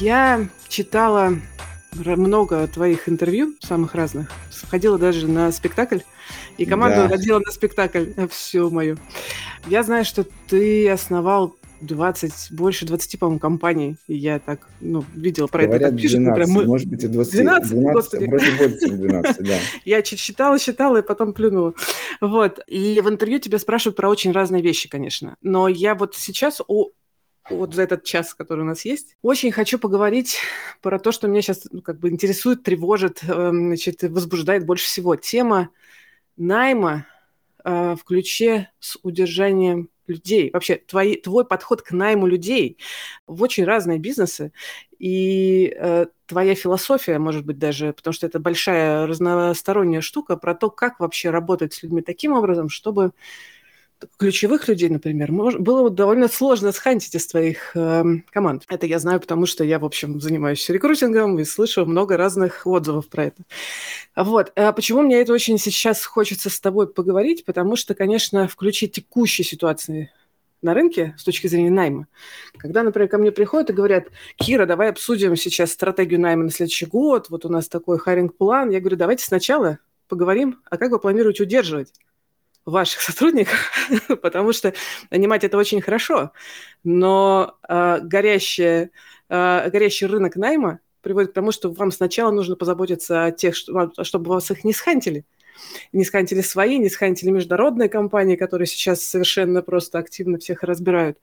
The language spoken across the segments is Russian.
Я читала много твоих интервью, самых разных. Сходила даже на спектакль. И команду да. родила на спектакль всю мою. Я знаю, что ты основал 20, больше 20, по-моему, компаний. И я так, ну, видела про Говорят, это, пишут. 12, прям, может быть, и 20. 12, 12 господи. Вроде больше, чем 12, да. Я читала, читала и потом плюнула. Вот. И в интервью тебя спрашивают про очень разные вещи, конечно. Но я вот сейчас о вот за этот час, который у нас есть. Очень хочу поговорить про то, что меня сейчас ну, как бы интересует, тревожит, э, значит, возбуждает больше всего. Тема найма э, в ключе с удержанием людей. Вообще, твои, твой подход к найму людей в очень разные бизнесы. И э, твоя философия, может быть, даже, потому что это большая разносторонняя штука, про то, как вообще работать с людьми таким образом, чтобы ключевых людей, например, было довольно сложно схантить из твоих э, команд. Это я знаю, потому что я, в общем, занимаюсь рекрутингом и слышу много разных отзывов про это. Вот. А почему мне это очень сейчас хочется с тобой поговорить? Потому что, конечно, в ключе текущей ситуации на рынке с точки зрения найма. Когда, например, ко мне приходят и говорят, Кира, давай обсудим сейчас стратегию найма на следующий год, вот у нас такой hiring-план. Я говорю, давайте сначала поговорим, а как вы планируете удерживать? Ваших сотрудников, потому что нанимать это очень хорошо, но э, горящая, э, горящий рынок найма приводит к тому, что вам сначала нужно позаботиться о тех, чтобы вас их не схантили не схантили свои, не схантили международные компании, которые сейчас совершенно просто активно всех разбирают.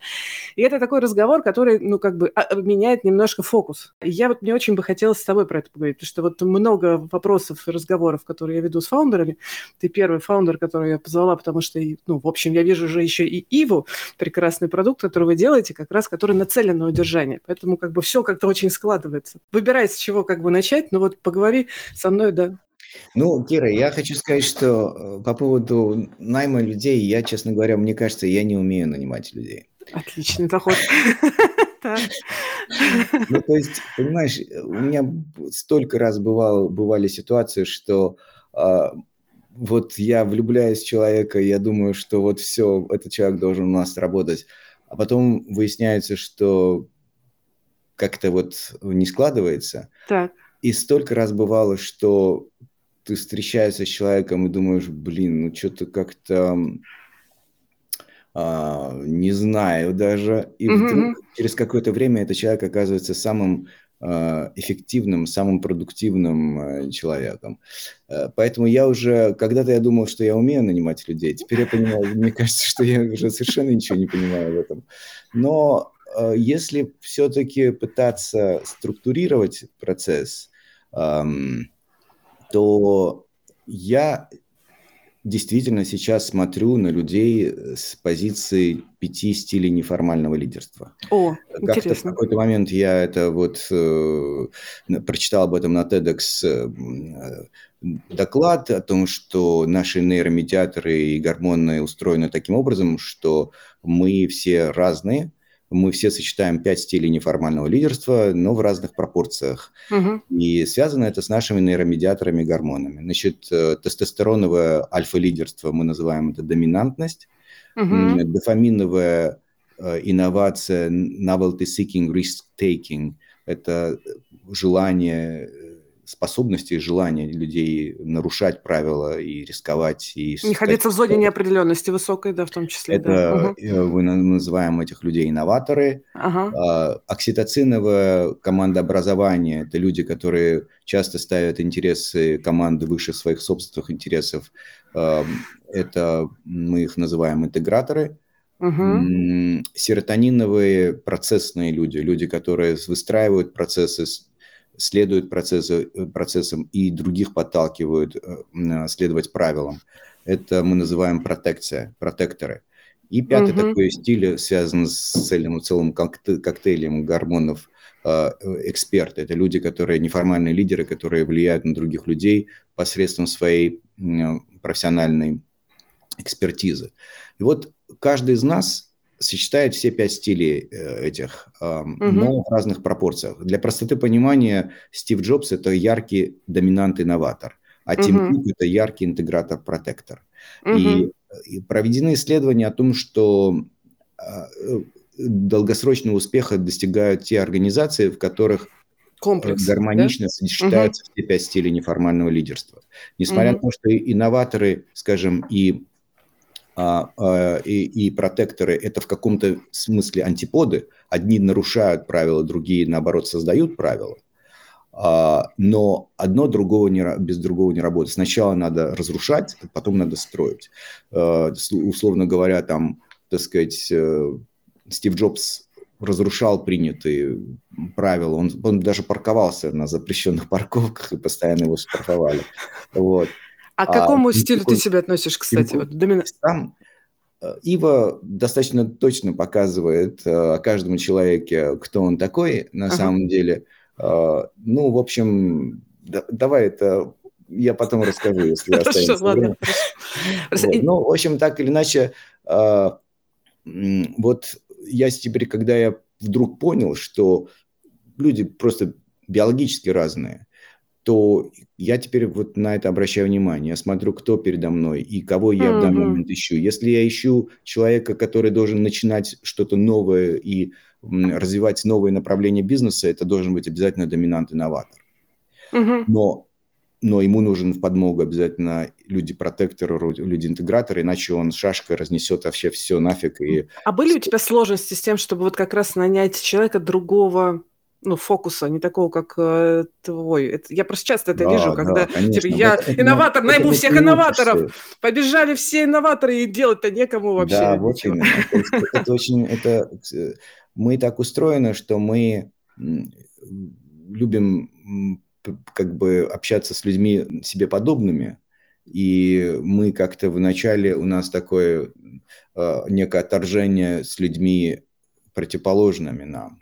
И это такой разговор, который, ну, как бы а, меняет немножко фокус. Я вот мне очень бы хотелось с тобой про это поговорить, потому что вот много вопросов и разговоров, которые я веду с фаундерами. Ты первый фаундер, который я позвала, потому что, ну, в общем, я вижу уже еще и Иву, прекрасный продукт, который вы делаете, как раз который нацелен на удержание. Поэтому как бы все как-то очень складывается. Выбирай, с чего как бы начать, но вот поговори со мной, да, ну, Кира, я хочу сказать, что э, по поводу найма людей, я, честно говоря, мне кажется, я не умею нанимать людей. Отличный заход. Ну, то есть, понимаешь, у меня столько раз бывало, бывали ситуации, что а, вот я влюбляюсь в человека, я думаю, что вот все, этот человек должен у нас работать, а потом выясняется, что как-то вот не складывается. Так. И столько раз бывало, что ты встречаешься с человеком и думаешь, блин, ну что-то как-то а, не знаю даже. И mm-hmm. вдруг через какое-то время этот человек оказывается самым а, эффективным, самым продуктивным а, человеком. А, поэтому я уже, когда-то я думал, что я умею нанимать людей, теперь я понимаю, мне кажется, что я уже совершенно ничего не понимаю в этом. Но а, если все-таки пытаться структурировать процесс, то я действительно сейчас смотрю на людей с позиции пяти стилей неформального лидерства. О, Как-то в какой-то момент я это вот э, прочитал об этом на TEDx э, доклад о том, что наши нейромедиаторы и гормоны устроены таким образом, что мы все разные, мы все сочетаем пять стилей неформального лидерства, но в разных пропорциях. Угу. И связано это с нашими нейромедиаторами гормонами. Значит, э, тестостероновое альфа-лидерство мы называем это доминантность. Угу. Дофаминовая э, инновация, novelty seeking, risk taking – это желание способности и желания людей нарушать правила и рисковать. И Находиться в зоне неопределенности высокой, да, в том числе. Это да. мы называем этих людей инноваторы. Ага. А, окситоциновое командообразование – это люди, которые часто ставят интересы команды выше своих собственных интересов. А, это мы их называем интеграторы. Угу. Серотониновые процессные люди, люди, которые выстраивают процессы следуют процессу, э, процессам и других подталкивают э, следовать правилам. Это мы называем протекция, протекторы. И пятый угу. такой стиль связан с целым, целым коктейлем гормонов э, эксперты. Это люди, которые неформальные лидеры, которые влияют на других людей посредством своей профессиональной экспертизы. И вот каждый из нас сочетает все пять стилей э, этих, угу. но в разных пропорциях. Для простоты понимания, Стив Джобс – это яркий доминант-инноватор, а Тим угу. Кук – это яркий интегратор-протектор. Угу. И, и проведены исследования о том, что а, э, долгосрочного успеха достигают те организации, в которых Комплекс, гармонично да? сочетаются угу. все пять стилей неформального лидерства. Несмотря угу. на то, что инноваторы, скажем, и, а, а, и, и протекторы – это в каком-то смысле антиподы, одни нарушают правила, другие, наоборот, создают правила, а, но одно другого не, без другого не работает. Сначала надо разрушать, потом надо строить. Условно говоря, там, так сказать, э, Стив Джобс разрушал принятые правила. Он, он даже парковался на запрещенных парковках и постоянно его штрафовали. Вот. А к какому а, стилю ты себя относишь, кстати? Вот, домина... Там э, Ива достаточно точно показывает э, о каждом человеке, кто он такой на ага. самом деле. Э, ну, в общем, да, давай это я потом расскажу, если ладно. Вот. Ну, в общем, так или иначе, вот я теперь, когда я вдруг понял, что люди просто биологически разные, то я теперь вот на это обращаю внимание. Я смотрю, кто передо мной и кого я mm-hmm. в данный момент ищу. Если я ищу человека, который должен начинать что-то новое и развивать новые направления бизнеса, это должен быть обязательно доминант-инноватор. Mm-hmm. Но но ему нужен в подмогу обязательно люди-протекторы, люди-интеграторы, иначе он шашкой разнесет вообще все нафиг. И... А были у тебя сложности с тем, чтобы вот как раз нанять человека другого ну, фокуса, не такого, как э, твой. Это, я просто часто это да, вижу, когда да, типа, я это, инноватор, это, найму это всех инноваторов. Побежали все инноваторы, и делать-то некому вообще. Да, вот именно. Это очень, это, мы так устроены, что мы любим как бы общаться с людьми себе подобными, и мы как-то вначале, у нас такое э, некое отторжение с людьми противоположными нам.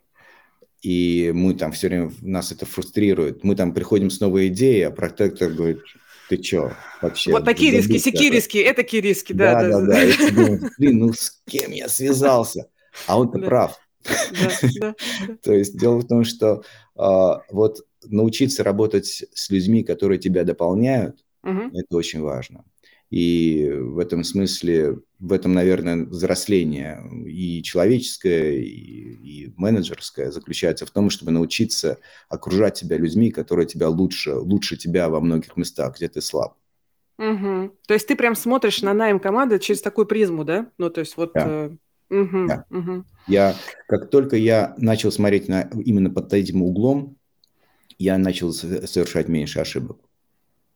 И мы там все время, нас это фрустрирует. Мы там приходим с новой идеей, а протектор говорит, ты чё вообще? Вот такие риски, сякие риски, это риски, да. Да, да, да. да. Думаю, Блин, ну с кем я связался? А он-то да. прав. Да. То есть дело в том, что а, вот научиться работать с людьми, которые тебя дополняют, угу. это очень важно. И в этом смысле, в этом, наверное, взросление и человеческое, и, и менеджерское заключается в том, чтобы научиться окружать себя людьми, которые тебя лучше, лучше тебя во многих местах, где ты слаб. Угу. То есть ты прям смотришь на найм команды через такую призму, да? Ну, то есть вот... Да. Угу, да. Угу. Я, как только я начал смотреть на, именно под этим углом, я начал совершать меньше ошибок.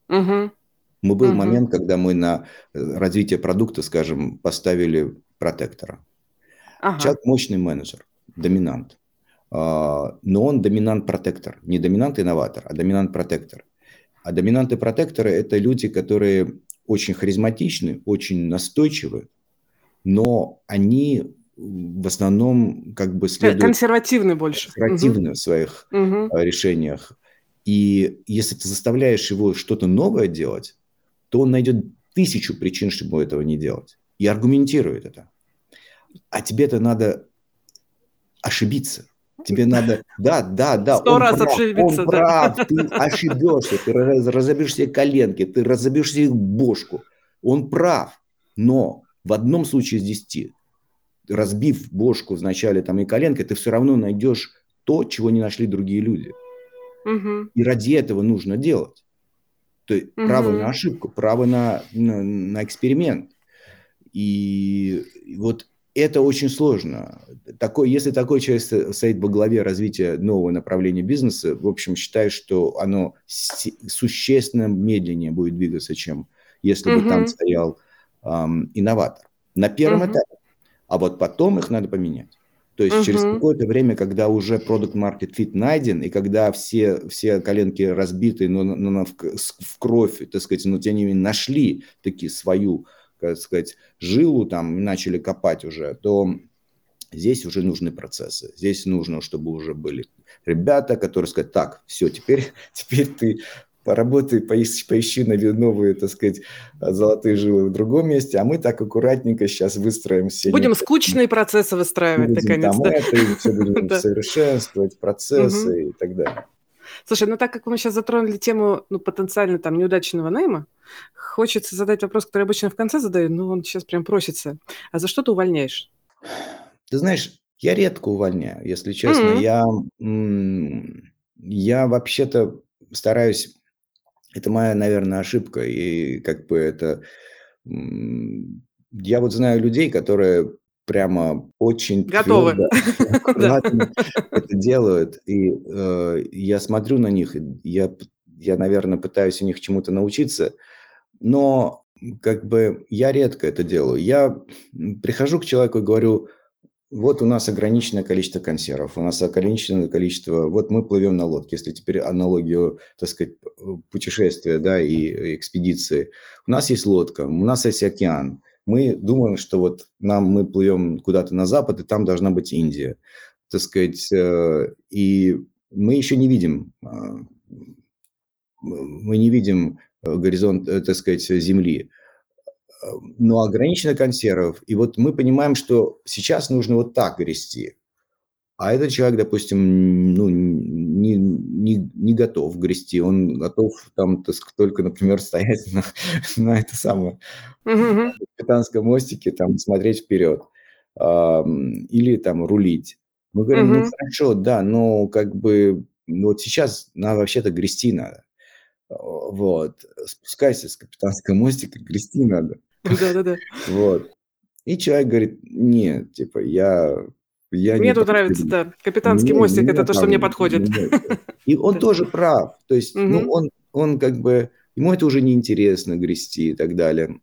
Угу. Мы был угу. момент, когда мы на э, развитие продукта, скажем, поставили протектора. Ага. Человек мощный менеджер, доминант. А, но он доминант-протектор. Не доминант-инноватор, а доминант-протектор. А доминанты-протекторы – это люди, которые очень харизматичны, очень настойчивы, но они в основном как бы следуют... Консервативны больше. Консервативны угу. в своих угу. решениях. И если ты заставляешь его что-то новое делать, то он найдет тысячу причин, чтобы этого не делать. И аргументирует это. А тебе-то надо ошибиться. Тебе надо, да, да, да. Сто раз прав, ошибиться. Он да. прав, ты ошибешься, ты разобьешь себе коленки, ты разобьешь себе бошку. Он прав, но в одном случае из десяти разбив бошку вначале там и коленкой, ты все равно найдешь то, чего не нашли другие люди. Угу. И ради этого нужно делать. То есть угу. право на ошибку, право на, на, на эксперимент. И вот это очень сложно. Такой, если такой человек стоит во главе развития нового направления бизнеса, в общем, считаю, что оно существенно медленнее будет двигаться, чем если угу. бы там стоял эм, инноватор. На первом угу. этапе а вот потом их надо поменять. То есть uh-huh. через какое-то время, когда уже продукт market fit найден, и когда все, все коленки разбиты, но, но, но в, в кровь, так сказать, но тем не менее нашли таки свою, так сказать, жилу там, начали копать уже, то здесь уже нужны процессы. Здесь нужно, чтобы уже были ребята, которые сказать, так, все, теперь, теперь ты поработай, поищи, поищи новые, так сказать, золотые жилы в другом месте, а мы так аккуратненько сейчас выстроим все. Будем некоторые... скучные процессы выстраивать, будем наконец. Там да? все будем совершенствовать, процессы и так далее. Слушай, ну так как мы сейчас затронули тему ну, потенциально там неудачного найма, хочется задать вопрос, который обычно в конце задаю, но он сейчас прям просится. А за что ты увольняешь? Ты знаешь, Я редко увольняю, если честно. Mm-hmm. Я, я вообще-то стараюсь... Это моя, наверное, ошибка. И как бы это... Я вот знаю людей, которые прямо очень Готовы. это делают. И э, я смотрю на них, я, я, наверное, пытаюсь у них чему-то научиться, но как бы я редко это делаю. Я прихожу к человеку и говорю, вот у нас ограниченное количество консервов, у нас ограниченное количество... Вот мы плывем на лодке, если теперь аналогию, так сказать, путешествия да, и экспедиции. У нас есть лодка, у нас есть океан. Мы думаем, что вот нам мы плывем куда-то на запад, и там должна быть Индия. Так сказать, э, и мы еще не видим, а, мы не видим горизонт, э, так сказать, Земли но ограничено консервов. И вот мы понимаем, что сейчас нужно вот так грести. А этот человек, допустим, ну, не, не, не готов грести, он готов там только, например, стоять на, на это самое uh-huh. капитанском мостике, там смотреть вперед э, или там рулить. Мы говорим, uh-huh. ну хорошо, да, но как бы ну, вот сейчас нам вообще-то грести надо. Вот, спускайся с капитанского мостика, грести надо. Да-да-да. Вот. И человек говорит, нет, типа, я... я мне тут нравится, да, капитанский мне, мостик, мне это то, что мне подходит. И он тоже прав. То есть, ну, он, он как бы, ему это уже неинтересно грести и так далее.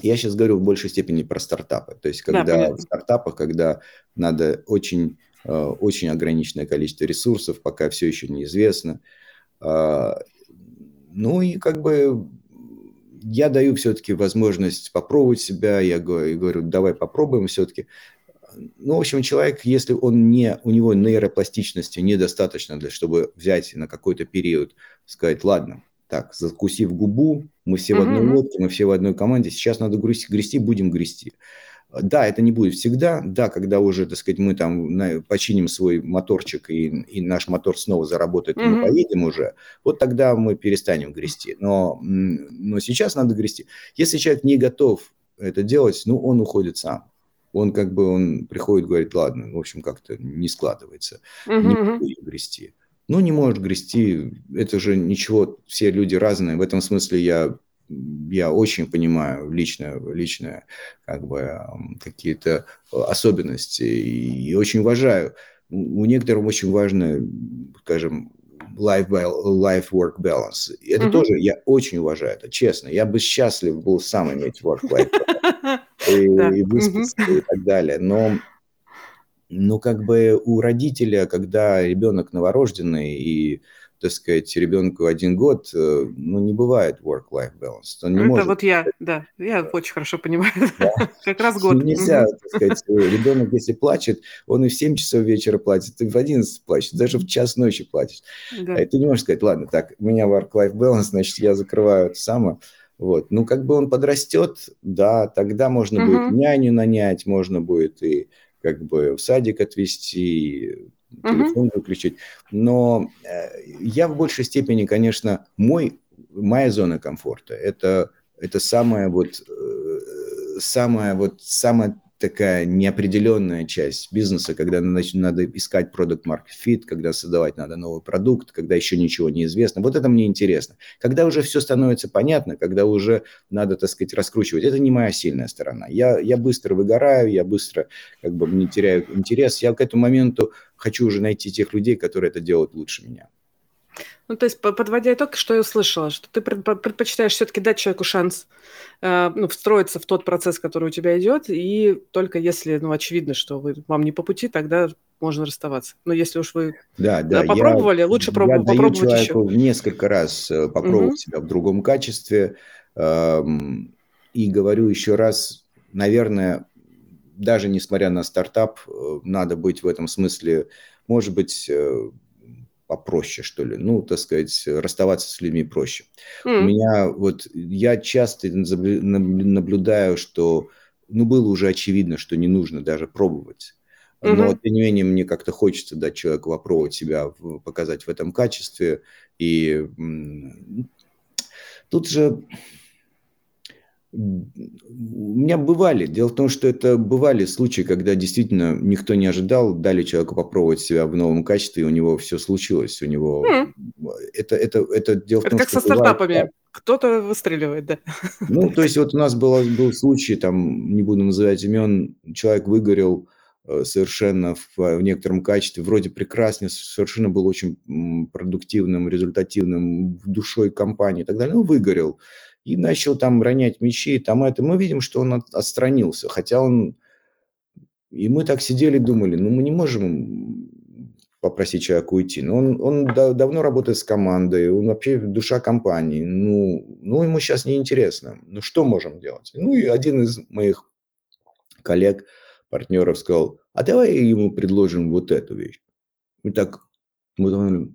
Я сейчас говорю в большей степени про стартапы. То есть, когда да, в стартапах, когда надо очень, э, очень ограниченное количество ресурсов, пока все еще неизвестно. А, ну и как бы я даю все-таки возможность попробовать себя, я говорю, давай попробуем все-таки. Ну, в общем, человек, если он не, у него нейропластичности недостаточно, для, чтобы взять на какой-то период, сказать, ладно, так, закусив губу, мы все mm-hmm. в одной лодке, мы все в одной команде, сейчас надо грести, грести будем грести. Да, это не будет всегда. Да, когда уже, так сказать, мы там починим свой моторчик и, и наш мотор снова заработает, mm-hmm. и мы поедем уже, вот тогда мы перестанем грести. Но, но сейчас надо грести. Если человек не готов это делать, ну, он уходит сам. Он как бы, он приходит, говорит, ладно, в общем, как-то не складывается, mm-hmm. не буду грести. Ну, не может грести, это же ничего, все люди разные. В этом смысле я я очень понимаю лично, лично как бы какие-то особенности и очень уважаю. У некоторых очень важно, скажем, life-work balance. И это mm-hmm. тоже я очень уважаю, это честно. Я бы счастлив был сам иметь work-life и, и выспаться и так далее. Но но как бы у родителя, когда ребенок новорожденный и так сказать, ребенку один год, э, ну, не бывает work-life balance. Он не Это может... вот я, да, я очень хорошо понимаю. Да. как раз год. Нельзя, так сказать, э, ребенок, если плачет, он и в 7 часов вечера платит, и в 11 плачет, даже в час ночи плачет. Да. И ты не можешь сказать, ладно, так, у меня work-life balance, значит, я закрываю это самое. Вот. Ну, как бы он подрастет, да, тогда можно угу. будет няню нанять, можно будет и как бы в садик отвезти, телефон выключить. Но э, я в большей степени, конечно, мой, моя зона комфорта – это, это самая вот, э, самая вот, самая такая неопределенная часть бизнеса, когда надо искать продукт market fit, когда создавать надо новый продукт, когда еще ничего не известно. Вот это мне интересно. Когда уже все становится понятно, когда уже надо, так сказать, раскручивать, это не моя сильная сторона. Я, я быстро выгораю, я быстро как бы не теряю интерес. Я к этому моменту хочу уже найти тех людей, которые это делают лучше меня. Ну, то есть, подводя итог, что я услышала, что ты предпочитаешь все-таки дать человеку шанс э, ну, встроиться в тот процесс, который у тебя идет, и только если, ну, очевидно, что вы, вам не по пути, тогда можно расставаться. Но если уж вы да, да, да, попробовали, я, лучше проб- я попробовать даю человеку еще. несколько раз э, попробовать угу. себя в другом качестве эм, и говорю еще раз, наверное, даже несмотря на стартап, э, надо быть в этом смысле, может быть, э, попроще, что ли. Ну, так сказать, расставаться с людьми проще. Mm. У меня вот, я часто наблюдаю, что, ну, было уже очевидно, что не нужно даже пробовать. Но, mm-hmm. тем не менее, мне как-то хочется дать человеку попробовать себя, показать в этом качестве. И тут же у меня бывали. Дело в том, что это бывали случаи, когда действительно никто не ожидал, дали человеку попробовать себя в новом качестве, и у него все случилось. У него mm. это, это, это дело это в том, как что со стартапами. Бывает, Кто-то выстреливает, да. Ну, то есть вот у нас было, был случай, там, не буду называть имен, человек выгорел э, совершенно в, в некотором качестве, вроде прекрасный, совершенно был очень продуктивным, результативным, душой компании и так далее, ну, выгорел и начал там ронять мечи, там это. Мы видим, что он отстранился, хотя он... И мы так сидели думали, ну мы не можем попросить человека уйти. Но он, он да, давно работает с командой, он вообще душа компании. Ну, ну ему сейчас неинтересно. Ну, что можем делать? Ну, и один из моих коллег, партнеров сказал, а давай ему предложим вот эту вещь. Мы так, мы думали,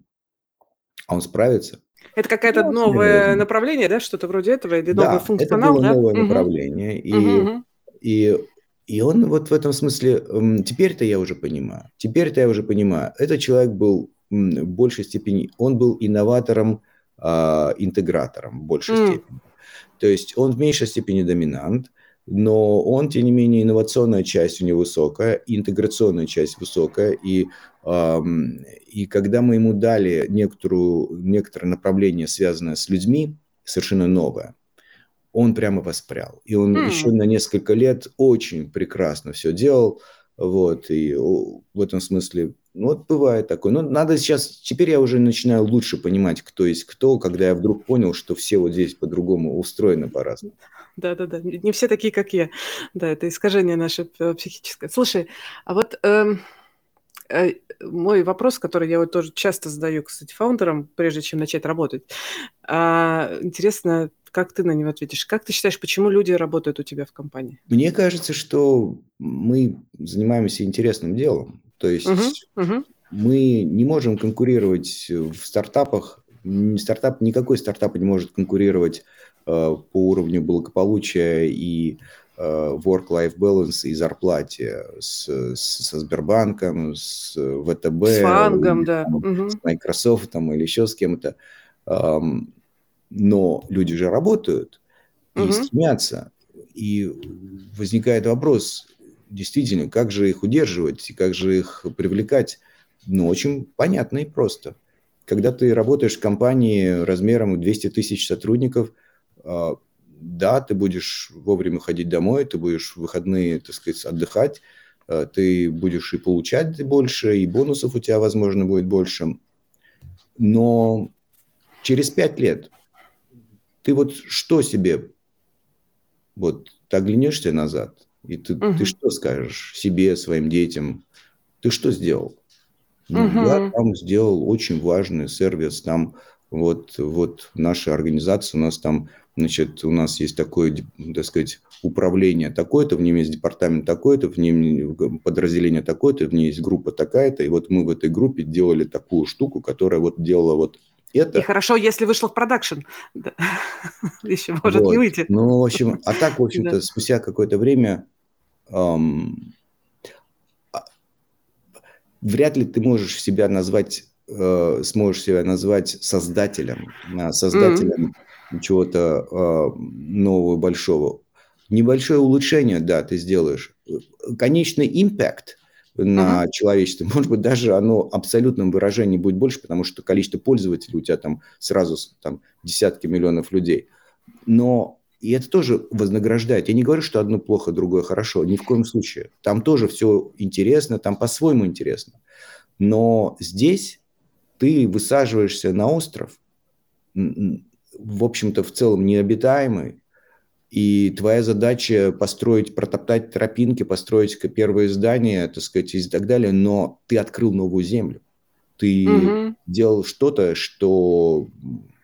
а он справится? Это какое-то ну, новое направление, да, что-то вроде этого, или да, новый функционал, это было да? новое угу. направление, и, угу. и, и он вот в этом смысле, теперь-то я уже понимаю, теперь-то я уже понимаю, этот человек был в большей степени, он был инноватором, э, интегратором в большей mm. степени. То есть он в меньшей степени доминант, но он, тем не менее, инновационная часть у него высокая, интеграционная часть высокая, и, эм, и когда мы ему дали некоторую, некоторое направление, связанное с людьми, совершенно новое, он прямо воспрял. И он mm. еще на несколько лет очень прекрасно все делал, вот, и в этом смысле, ну, вот бывает такое. Но надо сейчас, теперь я уже начинаю лучше понимать, кто есть кто, когда я вдруг понял, что все вот здесь по-другому устроены по-разному. Да-да-да, не все такие, как я. Да, это искажение наше психическое. Слушай, а вот эм, э, мой вопрос, который я вот тоже часто задаю, кстати, фаундерам, прежде чем начать работать. А, интересно, как ты на него ответишь? Как ты считаешь, почему люди работают у тебя в компании? Мне кажется, что мы занимаемся интересным делом. То есть угу, угу. мы не можем конкурировать в стартапах. Стартап, никакой стартап не может конкурировать э, по уровню благополучия и э, work-life balance и зарплате с, с, со Сбербанком, с ВТБ, с Фангом, да. угу. с Microsoft или еще с кем-то но люди же работают и угу. стремятся. И возникает вопрос, действительно, как же их удерживать и как же их привлекать? Ну, очень понятно и просто. Когда ты работаешь в компании размером 200 тысяч сотрудников, а, да, ты будешь вовремя ходить домой, ты будешь в выходные, так сказать, отдыхать, а, ты будешь и получать больше, и бонусов у тебя, возможно, будет больше. Но через пять лет ты вот что себе, вот ты оглянешься назад, и ты, угу. ты что скажешь себе, своим детям, ты что сделал? Ну, угу. Я там сделал очень важный сервис, там вот, вот наша организация, у нас там, значит, у нас есть такое, так сказать, управление такое-то, в нем есть департамент такой-то, в нем подразделение такое-то, в ней есть группа такая-то, и вот мы в этой группе делали такую штуку, которая вот делала вот это... И хорошо, если вышло в продакшн. Да. Еще может вот. не выйти. Ну, в общем, а так, в общем-то, да. спустя какое-то время эм, вряд ли ты можешь себя назвать, э, сможешь себя назвать создателем, э, создателем mm-hmm. чего-то э, нового, большого. Небольшое улучшение, да, ты сделаешь. Конечный импакт на uh-huh. человечество. Может быть, даже оно абсолютном выражении будет больше, потому что количество пользователей у тебя там сразу там, десятки миллионов людей. Но и это тоже вознаграждает. Я не говорю, что одно плохо, другое хорошо. Ни в коем случае. Там тоже все интересно, там по-своему интересно. Но здесь ты высаживаешься на остров, в общем-то, в целом необитаемый, и твоя задача построить, протоптать тропинки, построить первые здания, так сказать, и так далее, но ты открыл новую землю. Ты угу. делал что-то, что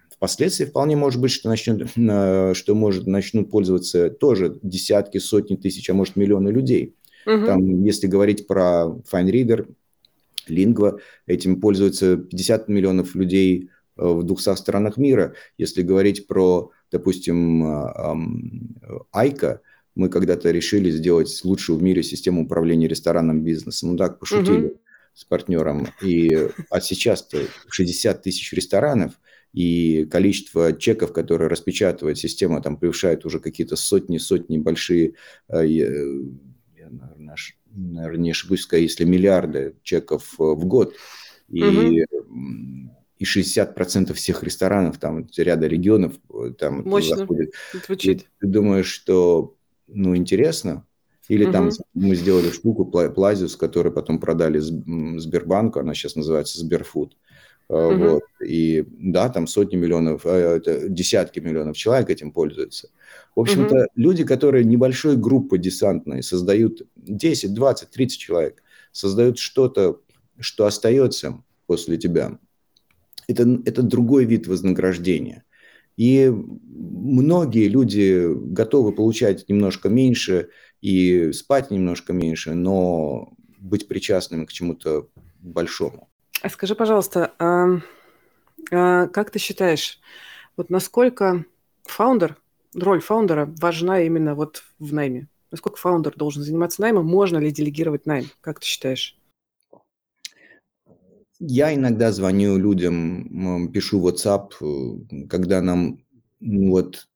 впоследствии вполне может быть, что, начнет, что может, начнут пользоваться тоже десятки, сотни тысяч, а может миллионы людей. Угу. Там, если говорить про FineReader, Lingua, этим пользуются 50 миллионов людей э, в 200 странах мира. Если говорить про допустим, а, Айка, мы когда-то решили сделать лучшую в мире систему управления ресторанным бизнесом. Ну так, пошутили угу. с партнером. И, а сейчас-то 60 тысяч ресторанов, и количество чеков, которые распечатывает система, там превышает уже какие-то сотни-сотни большие, э, наверное, не ошибусь, если миллиарды чеков в год. И угу и 60% всех ресторанов, там ряда регионов, э, там Мощно. заходит. Звучит. И ты думаешь, что, ну, интересно, или угу. там мы сделали штуку Плазиус, которую потом продали Сбербанку, она сейчас называется Сберфуд. Угу. Вот. И да, там сотни миллионов, э, десятки миллионов человек этим пользуются. В общем-то, угу. люди, которые небольшой группы десантной создают 10, 20, 30 человек, создают что-то, что остается после тебя это, это другой вид вознаграждения. И многие люди готовы получать немножко меньше и спать немножко меньше, но быть причастными к чему-то большому. А скажи, пожалуйста, а, а как ты считаешь, вот насколько фаундер, роль фаундера важна именно вот в найме? Насколько фаундер должен заниматься наймом? Можно ли делегировать найм? Как ты считаешь? Я иногда звоню людям, пишу WhatsApp, э, когда нам ну, вот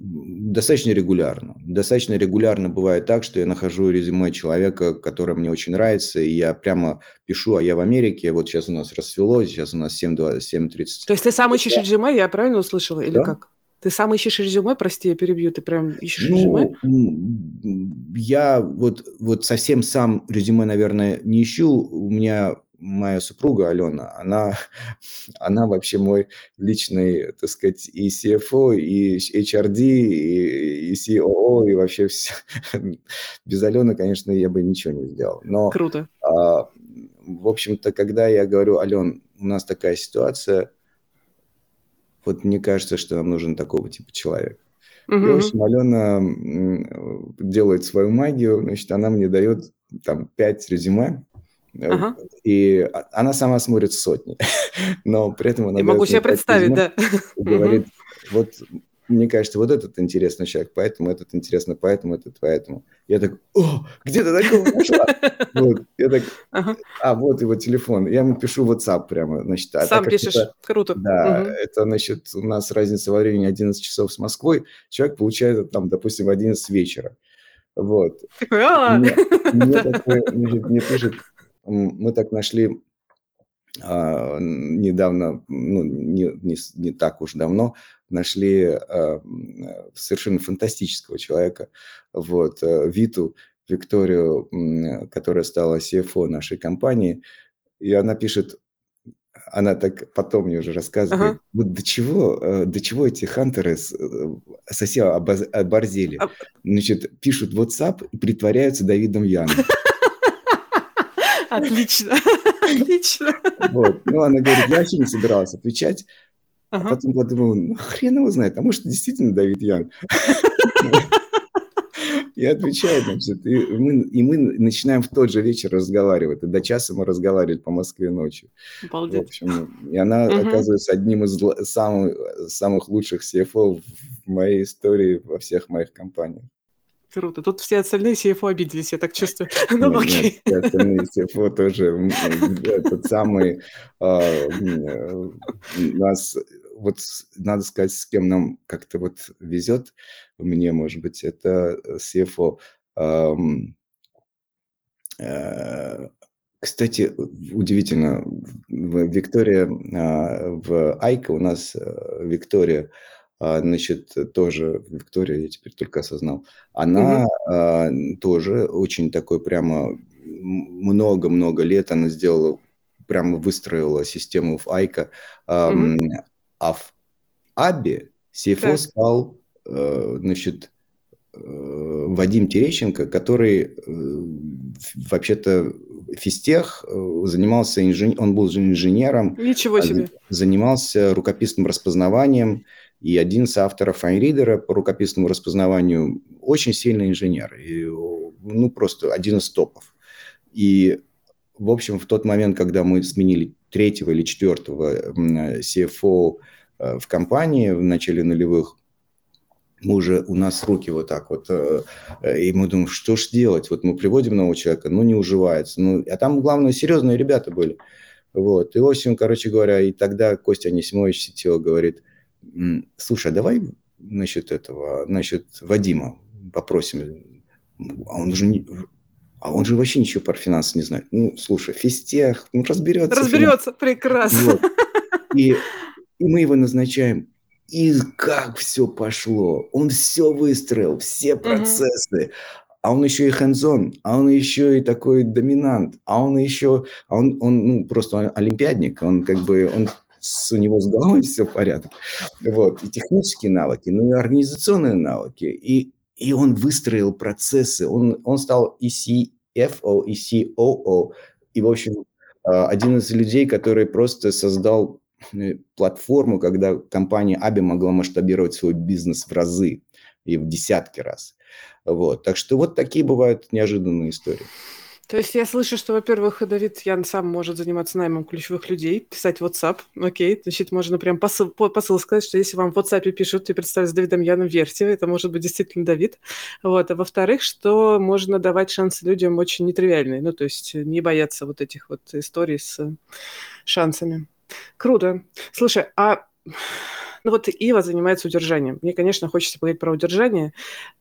достаточно регулярно. Достаточно регулярно бывает так, что я нахожу резюме человека, который мне очень нравится, и я прямо пишу, а я в Америке, вот сейчас у нас расцвело, сейчас у нас 7.30. То есть ты сам ищешь резюме, я правильно услышала, или да? как? Ты сам ищешь резюме, прости, я перебью, ты прям ищешь ну, резюме? Я вот, вот совсем сам резюме, наверное, не ищу. У меня моя супруга Алена, она, она вообще мой личный, так сказать, и CFO, и HRD, и, и COO, и вообще все. Без Алены, конечно, я бы ничего не сделал. Но, Круто. А, в общем-то, когда я говорю, Ален, у нас такая ситуация, вот мне кажется, что нам нужен такого типа человек. Угу. И, в общем, Алена делает свою магию, значит, она мне дает там пять резюме, Ага. И она сама смотрит сотни, но при этом она... Я могу себе представить, да. Говорит, вот мне кажется, вот этот интересный человек, поэтому этот интересно, поэтому этот, поэтому. Я так, о, где ты такого нашла? Вот, я так, ага. а вот его телефон. Я ему пишу WhatsApp прямо, значит. А Сам пишешь, это, круто. Да, угу. это, значит, у нас разница во времени 11 часов с Москвой, человек получает там, допустим, в 11 вечера. Вот. А! Мне, мне, такой, мне пишет, мы так нашли а, недавно, ну, не, не, не так уж давно, нашли а, совершенно фантастического человека, вот, э, Виту, Викторию, которая стала CFO нашей компании, и она пишет, она так потом мне уже рассказывает, ага. вот до чего, э, до чего эти хантеры э, совсем оборзели. А Значит, пишут WhatsApp и притворяются Давидом Яном. Отлично, отлично. Вот. Ну, она говорит, я вообще не собиралась отвечать. А ага. А потом подумал, ну, хрен его знает, а может, действительно Давид Ян. И отвечает, значит, и мы, и мы начинаем в тот же вечер разговаривать. И до часа мы разговаривали по Москве ночью. Обалдеть. В общем, и она угу. оказывается одним из самых, самых лучших CFO в моей истории во всех моих компаниях. Круто. Тут все остальные CFO обиделись, я так чувствую. Ну, окей. Все остальные CFO тоже тот самый а, э, нас вот надо сказать, с кем нам как-то вот везет, мне, может быть, это CFO. Э, кстати, удивительно, Виктория а, в Айка у нас э, Виктория значит, тоже Виктория, я теперь только осознал, она mm-hmm. тоже очень такой прямо много-много лет она сделала, прямо выстроила систему в Айка, mm-hmm. а в Абе CFO да. стал, э, значит, э, Вадим Терещенко, который э, вообще-то физтех занимался инженером, он был инженером. Ничего себе. Занимался рукописным распознаванием, и один из авторов файнридера по рукописному распознаванию очень сильный инженер. И, ну, просто один из топов. И, в общем, в тот момент, когда мы сменили третьего или четвертого CFO э, в компании в начале нулевых, мы уже, у нас руки вот так вот, э, и мы думаем, что ж делать? Вот мы приводим нового человека, ну, не уживается. Ну, а там, главное, серьезные ребята были. Вот. И, в общем, короче говоря, и тогда Костя Анисимович CTO говорит, слушай, а давай насчет этого, насчет Вадима попросим. А он же не, а он же вообще ничего про финансы не знает. Ну, слушай, физтех, ну, разберется. Разберется, прекрасно. Вот. И, и мы его назначаем. И как все пошло. Он все выстроил, все процессы. Угу. А он еще и хендзон, а он еще и такой доминант, а он еще, а он, он ну, просто олимпиадник, он как бы, он с, у него с головой все в порядке. Вот. И технические навыки, ну и организационные навыки. И, и он выстроил процессы. Он, он стал и CFO, и COO. И, в общем, а, один из людей, который просто создал э, платформу, когда компания Аби могла масштабировать свой бизнес в разы и в десятки раз. Вот. Так что вот такие бывают неожиданные истории. То есть я слышу, что, во-первых, Давид Ян сам может заниматься наймом ключевых людей, писать WhatsApp. Окей, значит, можно прям посыл, посыл сказать, что если вам в WhatsApp пишут и представят с Давидом Яном версию, это может быть действительно Давид. Вот. А во-вторых, что можно давать шансы людям очень нетривиальные. Ну, то есть не бояться вот этих вот историй с шансами. Круто. Слушай, а ну вот Ива занимается удержанием. Мне, конечно, хочется поговорить про удержание,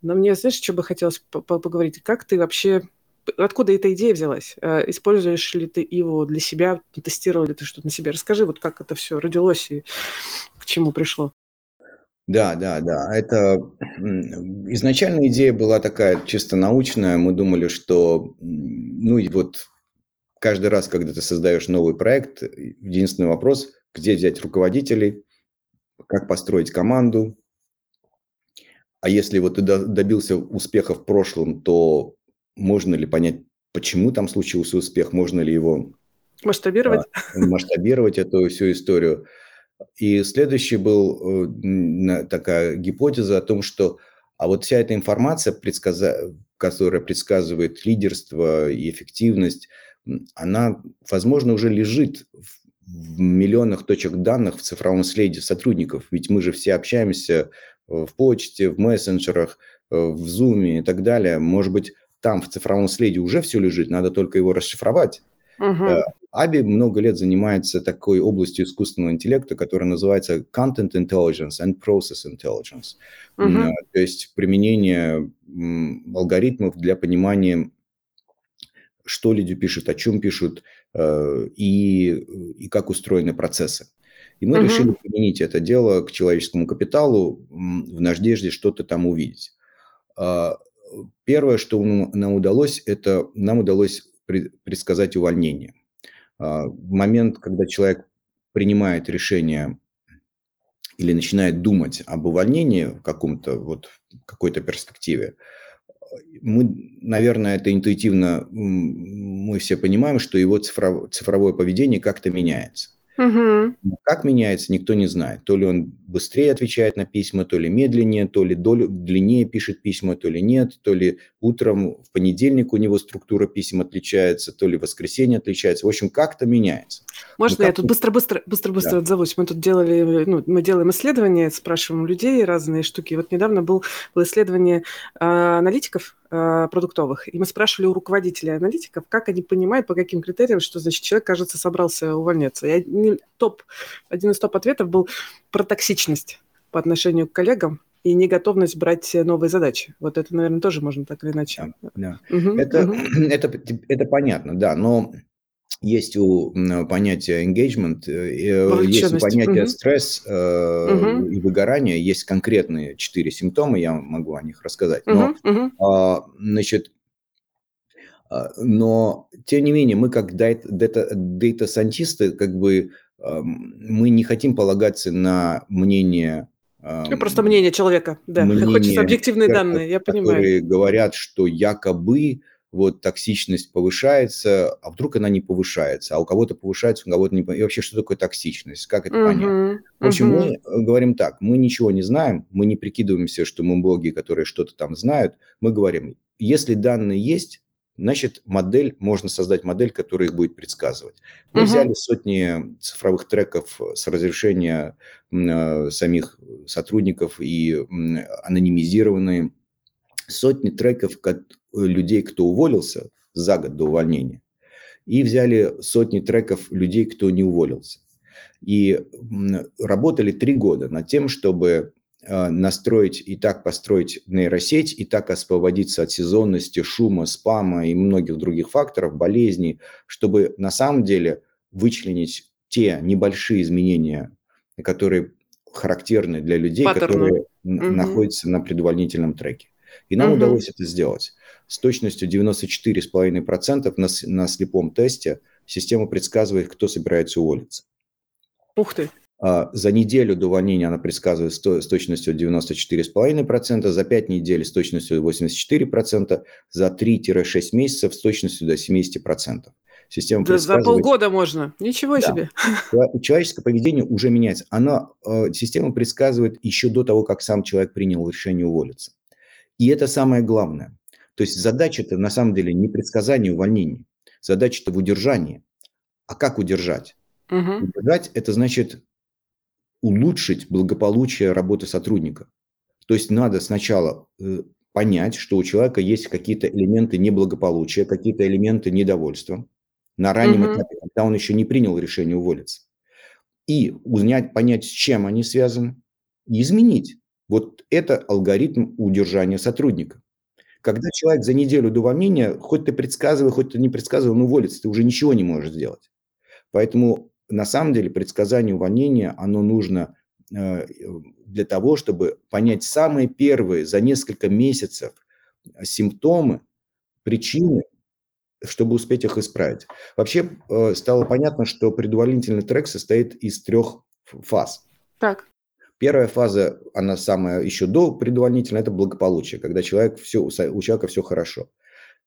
но мне, знаешь, что бы хотелось поговорить? Как ты вообще откуда эта идея взялась? Э, используешь ли ты его для себя? Тестировал ли ты что-то на себе? Расскажи, вот как это все родилось и к чему пришло. Да, да, да. Это изначально идея была такая чисто научная. Мы думали, что, ну и вот каждый раз, когда ты создаешь новый проект, единственный вопрос, где взять руководителей, как построить команду. А если вот ты добился успеха в прошлом, то можно ли понять, почему там случился успех, можно ли его масштабировать, а, масштабировать эту всю историю. И следующий был э, такая гипотеза о том, что а вот вся эта информация, предсказа... которая предсказывает лидерство и эффективность, она, возможно, уже лежит в миллионах точек данных в цифровом следе сотрудников. Ведь мы же все общаемся в почте, в мессенджерах, э, в Zoom и так далее. Может быть, там в цифровом следе уже все лежит, надо только его расшифровать. Uh-huh. Аби много лет занимается такой областью искусственного интеллекта, которая называется Content Intelligence and Process Intelligence. Uh-huh. То есть применение алгоритмов для понимания, что люди пишут, о чем пишут э, и, и как устроены процессы. И мы uh-huh. решили применить это дело к человеческому капиталу в надежде что-то там увидеть. Первое, что нам удалось, это нам удалось предсказать увольнение. А, в момент, когда человек принимает решение или начинает думать об увольнении в каком-то вот какой-то перспективе, мы, наверное, это интуитивно мы все понимаем, что его цифровое поведение как-то меняется. Угу. Как меняется, никто не знает. То ли он быстрее отвечает на письма, то ли медленнее, то ли долю, длиннее пишет письма, то ли нет, то ли утром в понедельник у него структура писем отличается, то ли в воскресенье отличается. В общем, как-то меняется. Можно я тут быстро-быстро быстро-быстро да. отзовусь? Мы тут делали, ну, мы делаем исследования, спрашиваем людей разные штуки. Вот недавно был, было исследование э, аналитиков продуктовых, и мы спрашивали у руководителей аналитиков, как они понимают, по каким критериям, что, значит, человек, кажется, собрался увольняться. И один, топ, один из топ-ответов был про токсичность по отношению к коллегам и неготовность брать новые задачи. Вот это, наверное, тоже можно так или иначе. Да, да. Угу, это, угу. это, это понятно, да, но есть у понятия engagement, э, есть у понятия угу. стресс э, угу. и выгорание, есть конкретные четыре симптома, я могу о них рассказать. Но, угу. э, значит, а, но тем не менее мы как дата-сантисты как бы э, мы не хотим полагаться на мнение ну, просто мнение человека, да. Мнение, Хочется объективные данные, я понимаю. Которые говорят, что якобы вот токсичность повышается, а вдруг она не повышается, а у кого-то повышается, у кого-то не повышается. И вообще, что такое токсичность, как это uh-huh, понять? В общем, uh-huh. мы э, говорим так, мы ничего не знаем, мы не прикидываемся, что мы боги, которые что-то там знают, мы говорим, если данные есть, значит, модель, можно создать модель, которая их будет предсказывать. Мы uh-huh. взяли сотни цифровых треков с разрешения э, самих сотрудников и э, анонимизированные сотни треков, людей, кто уволился за год до увольнения. и взяли сотни треков людей, кто не уволился. И работали три года над тем, чтобы а, настроить и так построить нейросеть, и так освободиться от сезонности, шума, спама и многих других факторов, болезней, чтобы на самом деле вычленить те небольшие изменения, которые характерны для людей, Паттерны. которые угу. находятся на предварительном треке. И нам угу. удалось это сделать. С точностью 94,5% на, на слепом тесте система предсказывает, кто собирается уволиться. Ух ты! А, за неделю до увольнения она предсказывает с точностью 94,5%, за 5 недель с точностью 84%, за 3-6 месяцев с точностью до 70%. Система да за полгода можно. Ничего да. себе. Человеческое поведение уже меняется. Она, э, система предсказывает еще до того, как сам человек принял решение уволиться. И это самое главное. То есть задача-то на самом деле не предсказание увольнения. Задача-то в удержании. А как удержать? Угу. Удержать – это значит улучшить благополучие работы сотрудника. То есть надо сначала э, понять, что у человека есть какие-то элементы неблагополучия, какие-то элементы недовольства на раннем угу. этапе, когда он еще не принял решение уволиться. И узнать, понять, с чем они связаны, и изменить. Вот это алгоритм удержания сотрудника. Когда человек за неделю до увольнения, хоть ты предсказывай, хоть ты не предсказывай, он уволится, ты уже ничего не можешь сделать. Поэтому на самом деле предсказание увольнения, оно нужно э, для того, чтобы понять самые первые за несколько месяцев симптомы, причины, чтобы успеть их исправить. Вообще э, стало понятно, что предварительный трек состоит из трех фаз. Так. Первая фаза, она самая еще до предварительной, это благополучие, когда человек все, у человека все хорошо.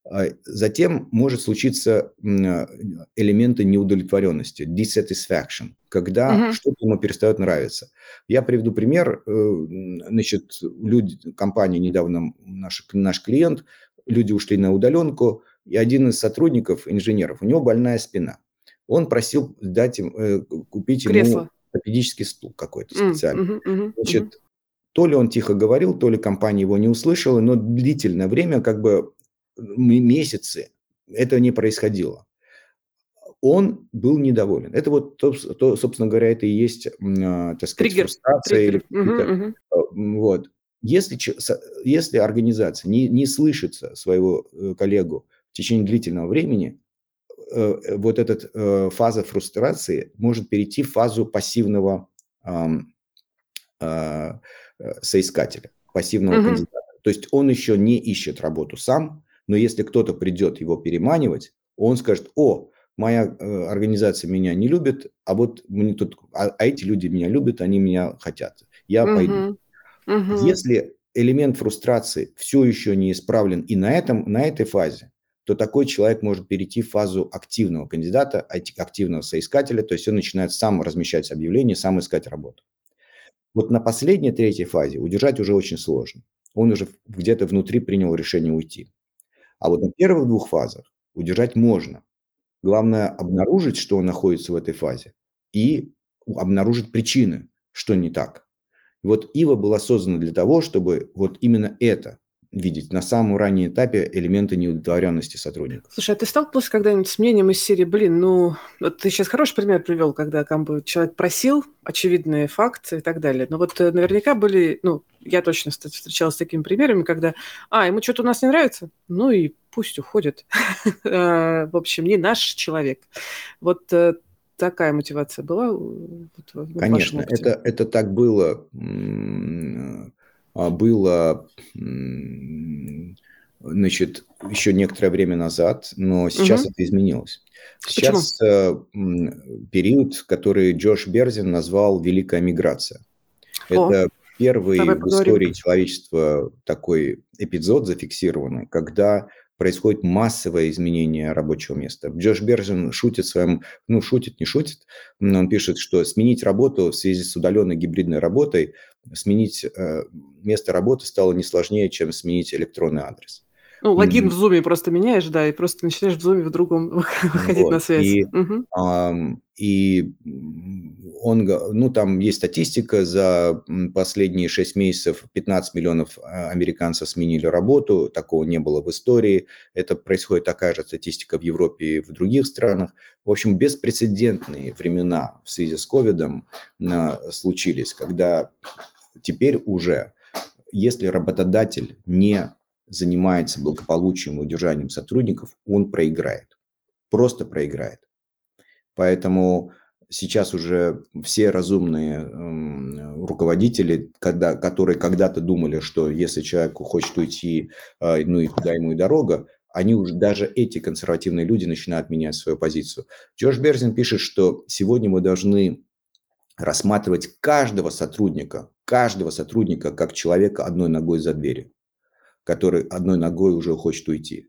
А, затем может случиться элементы неудовлетворенности, dissatisfaction, когда uh-huh. что-то ему перестает нравиться. Я приведу пример. Э, значит, люди, компания недавно, наш, наш клиент, люди ушли на удаленку, и один из сотрудников, инженеров, у него больная спина. Он просил дать им, э, купить Кресло. ему ортопедический стул какой-то специальный. Uh-huh, uh-huh, Значит, uh-huh. то ли он тихо говорил, то ли компания его не услышала, но длительное время как бы месяцы это не происходило. Он был недоволен. Это вот, то, то собственно говоря, это и есть, а, так сказать, триггер, фрустрация. Триггер. Или, угу, угу. Вот. Если, если организация не, не слышится своего э, коллегу в течение длительного времени, э, вот эта э, фаза фрустрации может перейти в фазу пассивного соискателя, пассивного угу. кандидата. То есть он еще не ищет работу сам, но если кто-то придет его переманивать, он скажет, о, моя э, организация меня не любит, а вот мне тут, а, а эти люди меня любят, они меня хотят, я угу. пойду. Угу. Если элемент фрустрации все еще не исправлен и на, этом, на этой фазе, то такой человек может перейти в фазу активного кандидата, активного соискателя, то есть он начинает сам размещать объявления, сам искать работу. Вот на последней, третьей фазе удержать уже очень сложно. Он уже где-то внутри принял решение уйти. А вот на первых двух фазах удержать можно. Главное обнаружить, что он находится в этой фазе, и обнаружить причины, что не так. Вот Ива была создана для того, чтобы вот именно это видеть на самом раннем этапе элементы неудовлетворенности сотрудников. Слушай, а ты сталкивался когда-нибудь с мнением из серии, блин, ну, вот ты сейчас хороший пример привел, когда как бы, человек просил очевидные факты и так далее, но вот э, наверняка были, ну, я точно встречалась с такими примерами, когда, а, ему что-то у нас не нравится, ну и пусть уходит. А, в общем, не наш человек. Вот э, такая мотивация была? Конечно, это, это так было было значит, еще некоторое время назад, но сейчас угу. это изменилось. Сейчас Почему? Э, период, который Джош Берзин назвал «Великая миграция». О, это первый в истории человечества такой эпизод зафиксированный, когда происходит массовое изменение рабочего места. Джош Бержин шутит своим, ну, шутит, не шутит, он пишет, что сменить работу в связи с удаленной гибридной работой, сменить э, место работы стало не сложнее, чем сменить электронный адрес. Ну, логин в Zoom просто меняешь, да, и просто начинаешь в Zoom в другом выходить вот. на связь. И, угу. а, и он, ну, там есть статистика, за последние 6 месяцев 15 миллионов а, американцев сменили работу, такого не было в истории. Это происходит такая же статистика в Европе и в других странах. В общем, беспрецедентные времена в связи с ковидом а, случились, когда теперь уже, если работодатель не занимается благополучием и удержанием сотрудников, он проиграет. Просто проиграет. Поэтому сейчас уже все разумные э, руководители, когда, которые когда-то думали, что если человек хочет уйти, э, ну и куда ему и дорога, они уже, даже эти консервативные люди начинают менять свою позицию. Джордж Берзин пишет, что сегодня мы должны рассматривать каждого сотрудника, каждого сотрудника как человека одной ногой за дверью, который одной ногой уже хочет уйти.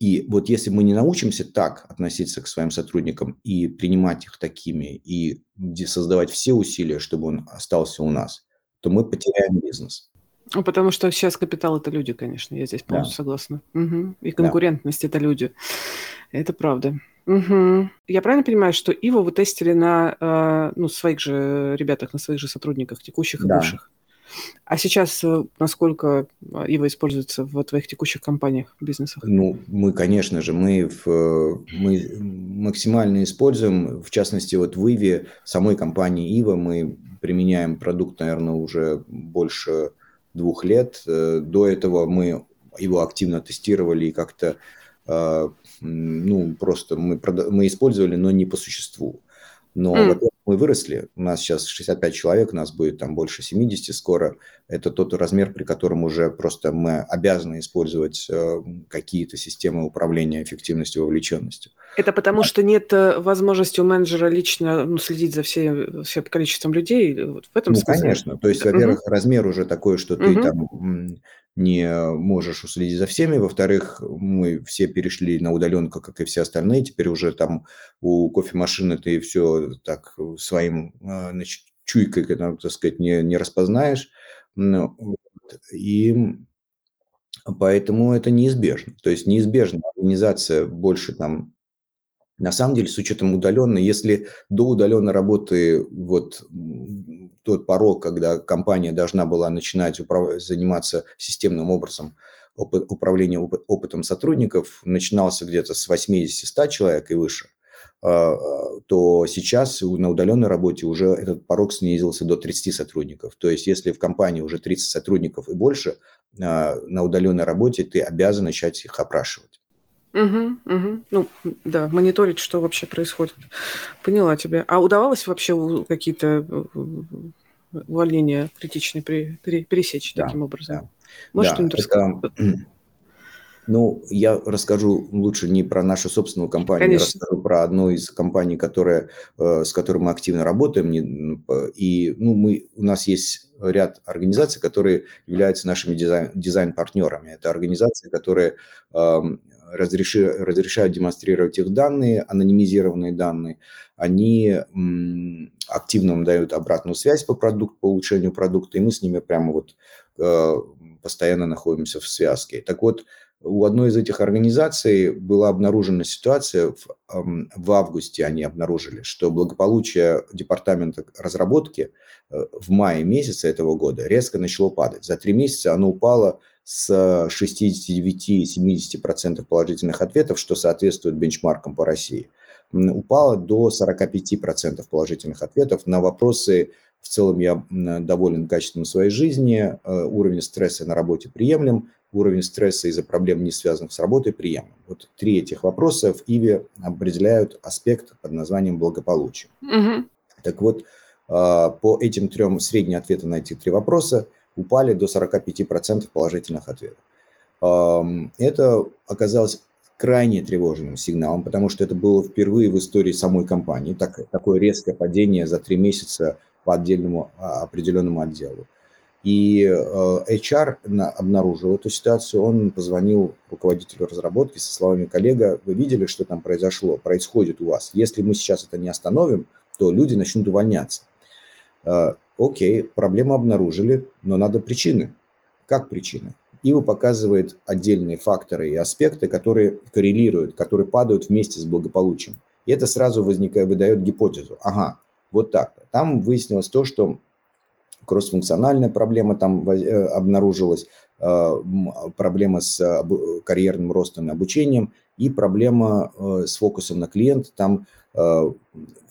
И вот если мы не научимся так относиться к своим сотрудникам и принимать их такими, и создавать все усилия, чтобы он остался у нас, то мы потеряем бизнес. Ну, потому что сейчас капитал это люди, конечно, я здесь полностью да. согласна. Угу. И конкурентность да. это люди. Это правда. Угу. Я правильно понимаю, что Иву вы тестили на э, ну, своих же ребятах, на своих же сотрудниках, текущих и да. бывших? А сейчас э, насколько а, Ива используется в твоих текущих компаниях, бизнесах? Ну, мы, конечно же, мы, в, мы максимально используем, в частности, вот в Иве, самой компании Ива, мы применяем продукт, наверное, уже больше двух лет. Э, до этого мы его активно тестировали и как-то, э, ну, просто мы, мы использовали, но не по существу. Но, mm. во-первых, мы выросли, у нас сейчас 65 человек, у нас будет там больше 70 скоро. Это тот размер, при котором уже просто мы обязаны использовать э, какие-то системы управления эффективностью, вовлеченностью. Это потому, да. что нет э, возможности у менеджера лично ну, следить за всем, всем количеством людей? Вот в этом ну, смысле? конечно. То есть, во-первых, угу. размер уже такой, что ты угу. там не можешь уследить за всеми. Во-вторых, мы все перешли на удаленку, как и все остальные. Теперь уже там у кофемашины ты все так своим а, значит, чуйкой, так сказать, не, не распознаешь. Ну, и поэтому это неизбежно. То есть неизбежно организация больше там на самом деле, с учетом удаленной, если до удаленной работы вот тот порог, когда компания должна была начинать управ... заниматься системным образом опыт, управления опыт, опытом сотрудников, начинался где-то с 80-100 человек и выше, а, то сейчас на удаленной работе уже этот порог снизился до 30 сотрудников. То есть если в компании уже 30 сотрудников и больше, а, на удаленной работе ты обязан начать их опрашивать. Угу, угу. Ну, да, мониторить, что вообще происходит. Поняла тебя. А удавалось вообще какие-то увольнения критичные при, при, пересечь да, таким образом? Да. Можешь да, что-нибудь рассказать? Ну, я расскажу лучше не про нашу собственную компанию, Конечно. я расскажу про одну из компаний, которая, э, с которой мы активно работаем. И ну, мы, у нас есть ряд организаций, которые являются нашими дизайн, дизайн-партнерами. Это организации, которые разреши, разрешают демонстрировать их данные, анонимизированные данные, они активно нам дают обратную связь по продукту, по улучшению продукта, и мы с ними прямо вот э, постоянно находимся в связке. Так вот, у одной из этих организаций была обнаружена ситуация, в, в августе они обнаружили, что благополучие департамента разработки э, в мае месяце этого года резко начало падать. За три месяца оно упало с 69-70% положительных ответов, что соответствует бенчмаркам по России, упало до 45% положительных ответов на вопросы в целом я доволен качеством своей жизни, э, уровень стресса на работе приемлем, уровень стресса из-за проблем, не связанных с работой, приемлем. Вот три этих вопроса в ИВе определяют аспект под названием благополучие. Угу. Так вот, а, по этим трем средние ответы на эти три вопроса упали до 45% положительных ответов. Это оказалось крайне тревожным сигналом, потому что это было впервые в истории самой компании, так, такое резкое падение за три месяца по отдельному а, определенному отделу. И э, HR обнаружил эту ситуацию, он позвонил руководителю разработки со словами «Коллега, вы видели, что там произошло, происходит у вас? Если мы сейчас это не остановим, то люди начнут увольняться». Окей, проблему обнаружили, но надо причины. Как причины? Ива показывает отдельные факторы и аспекты, которые коррелируют, которые падают вместе с благополучием. И это сразу возникает, выдает гипотезу. Ага, вот так. Там выяснилось то, что кроссфункциональная проблема там э, обнаружилась, проблема с карьерным ростом и обучением и проблема э, с фокусом на клиент. Там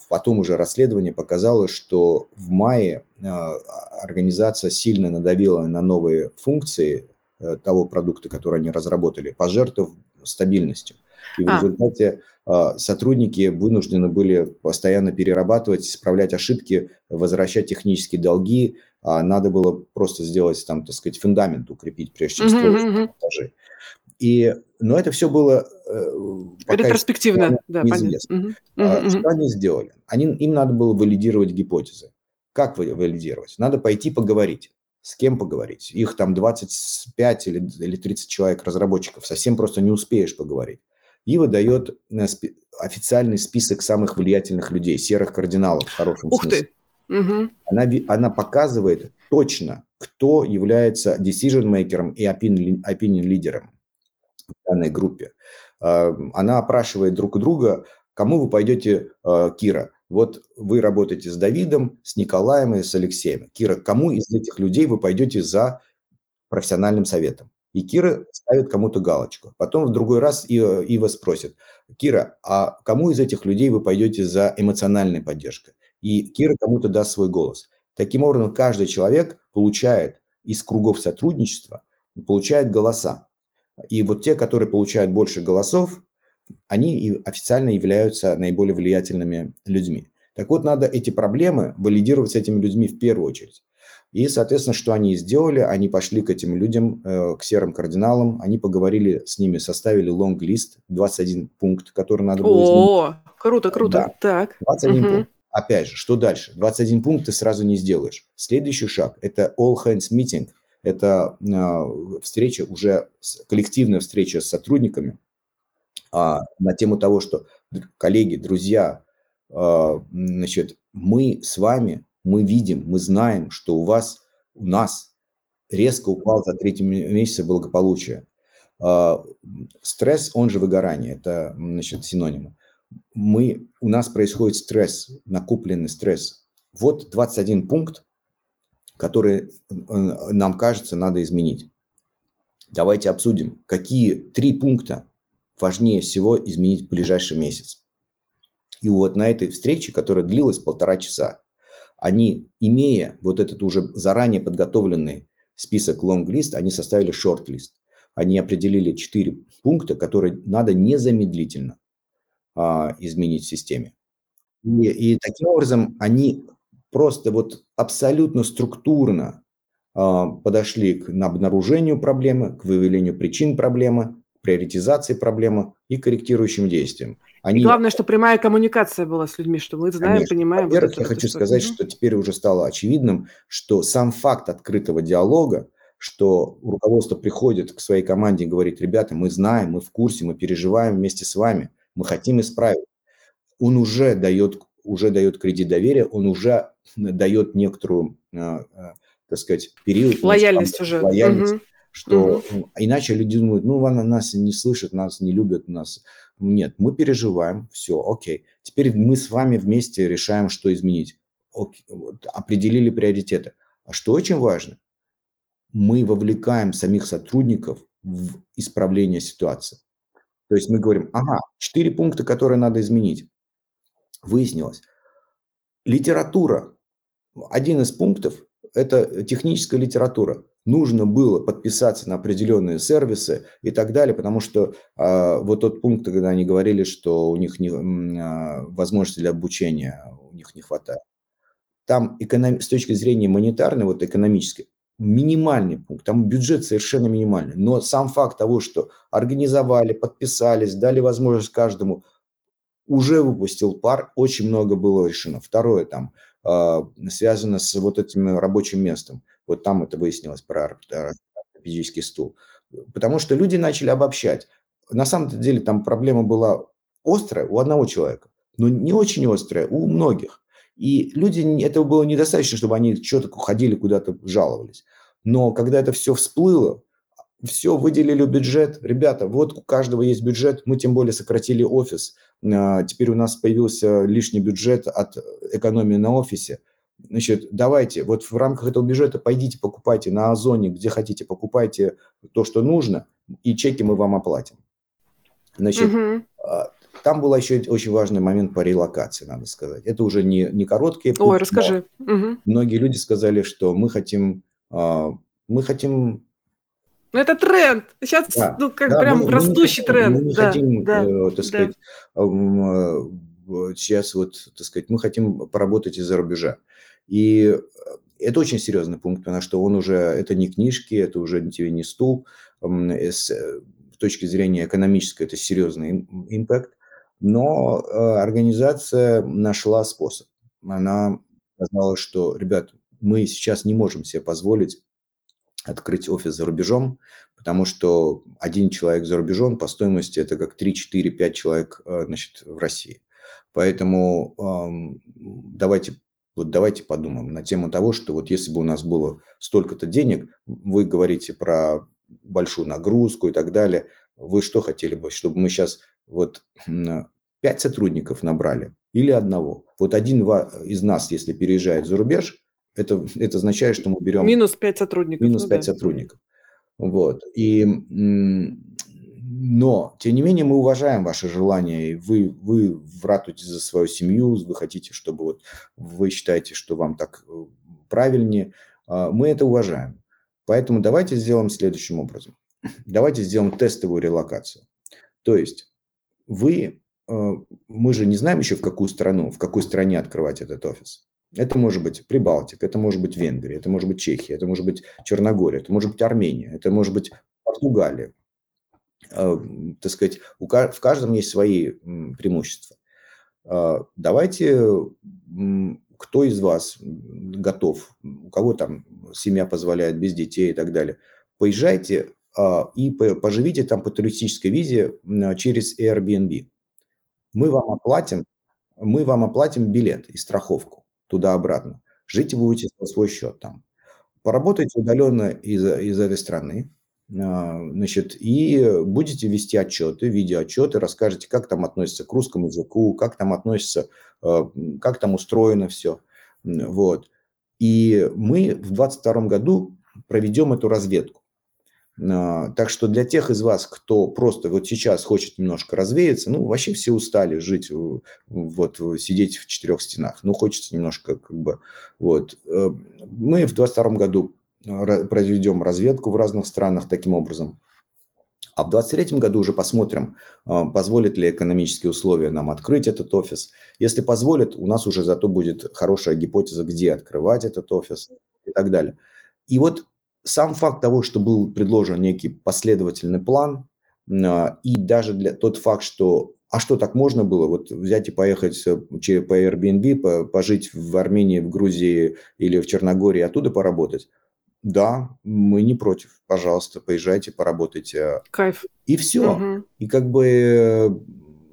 потом уже расследование показало, что в мае организация сильно надавила на новые функции того продукта, который они разработали, пожертвовав стабильностью. И в а. результате сотрудники вынуждены были постоянно перерабатывать, исправлять ошибки, возвращать технические долги. А надо было просто сделать там, так сказать, фундамент укрепить, прежде чем строить uh-huh, этажи. И, но это все было э, пока ретроспективно, да, неизвестно. Uh-huh, uh-huh. Что они сделали? Они, им надо было валидировать гипотезы. Как валидировать? Надо пойти поговорить. С кем поговорить? Их там 25 или, или 30 человек разработчиков. Совсем просто не успеешь поговорить и выдает э, официальный список самых влиятельных людей, серых кардиналов в хорошем Ух смысле. Ты. Угу. Она, она показывает точно, кто является decision-мейкером и opinion-лидером в данной группе. А, она опрашивает друг друга, кому вы пойдете, а, Кира. Вот вы работаете с Давидом, с Николаем и с Алексеем. Кира, кому из этих людей вы пойдете за профессиональным советом? И Кира ставит кому-то галочку. Потом в другой раз Ива, Ива спросит, Кира, а кому из этих людей вы пойдете за эмоциональной поддержкой? И Кира кому-то даст свой голос. Таким образом, каждый человек получает из кругов сотрудничества, получает голоса. И вот те, которые получают больше голосов, они и официально являются наиболее влиятельными людьми. Так вот, надо эти проблемы валидировать с этими людьми в первую очередь. И, соответственно, что они сделали? Они пошли к этим людям, э, к серым кардиналам, они поговорили с ними, составили лонг-лист, 21 пункт, который надо было О, изменить. круто, круто. Да, так. 21 угу. пункт. Опять же, что дальше? 21 пункт ты сразу не сделаешь. Следующий шаг – это all hands meeting. Это э, встреча, уже коллективная встреча с сотрудниками а, на тему того, что коллеги, друзья, а, значит, мы с вами мы видим, мы знаем, что у вас, у нас резко упал за третий месяц благополучие. Стресс, он же выгорание, это значит, синонимы. Мы, у нас происходит стресс, накопленный стресс. Вот 21 пункт, который э, нам кажется надо изменить. Давайте обсудим, какие три пункта важнее всего изменить в ближайший месяц. И вот на этой встрече, которая длилась полтора часа, они, имея вот этот уже заранее подготовленный список лонг-лист, они составили шорт-лист. Они определили четыре пункта, которые надо незамедлительно а, изменить в системе. И, и таким образом они просто вот абсолютно структурно а, подошли к обнаружению проблемы, к выявлению причин проблемы, приоритизации проблемы и корректирующим действиям. Они... И главное, что прямая коммуникация была с людьми, что мы знаем, Конечно. понимаем. Во-первых, вот я хочу что... сказать, что теперь уже стало очевидным, что сам факт открытого диалога, что руководство приходит к своей команде и говорит, ребята, мы знаем, мы в курсе, мы переживаем вместе с вами, мы хотим исправить. Он уже дает, уже дает кредит доверия, он уже дает некоторую, э, э, так сказать, период. Лояльность уже. Лояльность. Угу что угу. иначе люди думают, ну, она нас не слышит, нас не любят, нас... Нет, мы переживаем, все, окей. Теперь мы с вами вместе решаем, что изменить. Окей, вот, определили приоритеты. А что очень важно, мы вовлекаем самих сотрудников в исправление ситуации. То есть мы говорим, ага, четыре пункта, которые надо изменить. Выяснилось. Литература. Один из пунктов – это техническая литература нужно было подписаться на определенные сервисы и так далее, потому что э, вот тот пункт, когда они говорили, что у них не, э, возможности для обучения у них не хватает. Там эконом, с точки зрения монетарной, вот экономической, минимальный пункт, там бюджет совершенно минимальный, но сам факт того, что организовали, подписались, дали возможность каждому, уже выпустил пар, очень много было решено. Второе там э, связано с вот этим рабочим местом. Вот там это выяснилось про ортопедический стул. Потому что люди начали обобщать. На самом деле там проблема была острая у одного человека, но не очень острая у многих. И люди, этого было недостаточно, чтобы они что-то ходили куда-то, жаловались. Но когда это все всплыло, все, выделили бюджет. Ребята, вот у каждого есть бюджет. Мы тем более сократили офис. А, теперь у нас появился лишний бюджет от экономии на офисе. Значит, давайте, вот в рамках этого бюджета пойдите, покупайте на Озоне, где хотите, покупайте то, что нужно, и чеки мы вам оплатим. Значит, угу. Там был еще очень важный момент по релокации, надо сказать. Это уже не, не короткие путь. Ой, расскажи. Угу. Многие люди сказали, что мы хотим, а, мы хотим ну, это тренд. Сейчас, да, ну, как да, прям мы, растущий мы тренд. Мы не да, хотим, да, э, так да. сказать, э, сейчас вот, так сказать, мы хотим поработать из-за рубежа. И это очень серьезный пункт, потому что он уже, это не книжки, это уже тебе не стул. С э, точки зрения экономической это серьезный импакт. Но э, организация нашла способ. Она сказала, что, ребят, мы сейчас не можем себе позволить открыть офис за рубежом, потому что один человек за рубежом по стоимости это как 3, 4, 5 человек э, значит, в России. Поэтому эм, давайте, вот давайте подумаем на тему того, что вот если бы у нас было столько-то денег, вы говорите про большую нагрузку и так далее, вы что хотели бы, чтобы мы сейчас вот пять сотрудников набрали или одного? Вот один из нас, если переезжает за рубеж, это, это означает, что мы берем... Минус 5 сотрудников. Минус ну, 5 да. сотрудников. Вот. И, но, тем не менее, мы уважаем ваше желание, вы, вы ратуете за свою семью, вы хотите, чтобы вот вы считаете, что вам так э, правильнее. А, мы это уважаем. Поэтому давайте сделаем следующим образом. Давайте сделаем тестовую релокацию. То есть вы, э, мы же не знаем еще в какую страну, в какой стране открывать этот офис. Это может быть Прибалтика, это может быть Венгрия, это может быть Чехия, это может быть Черногория, это может быть Армения, это может быть Португалия. Э, так сказать, в каждом есть свои преимущества. Э, давайте, кто из вас готов, у кого там семья позволяет без детей и так далее, поезжайте и поживите там по туристической визе через Airbnb. Мы вам оплатим, мы вам оплатим билет и страховку туда-обратно. Жить будете за свой счет там. Поработайте удаленно из, из этой страны, а, значит, и будете вести отчеты, видеоотчеты, расскажете, как там относится к русскому языку, как там относится, а, как там устроено все. Вот. И мы в 2022 году проведем эту разведку. А, так что для тех из вас, кто просто вот сейчас хочет немножко развеяться, ну, вообще все устали жить, вот, сидеть в четырех стенах. Ну, хочется немножко, как бы, вот. Э, мы в 2022 году проведем разведку в разных странах таким образом. А в 2023 году уже посмотрим, а, позволят ли экономические условия нам открыть этот офис. Если позволят, у нас уже зато будет хорошая гипотеза, где открывать этот офис и так далее. И вот сам факт того, что был предложен некий последовательный план, а, и даже для тот факт, что а что так можно было, вот взять и поехать э, по Airbnb, пожить в Армении, в Грузии или в Черногории, оттуда поработать, да, мы не против, пожалуйста, поезжайте, поработайте. Кайф. И все. Угу. И как бы,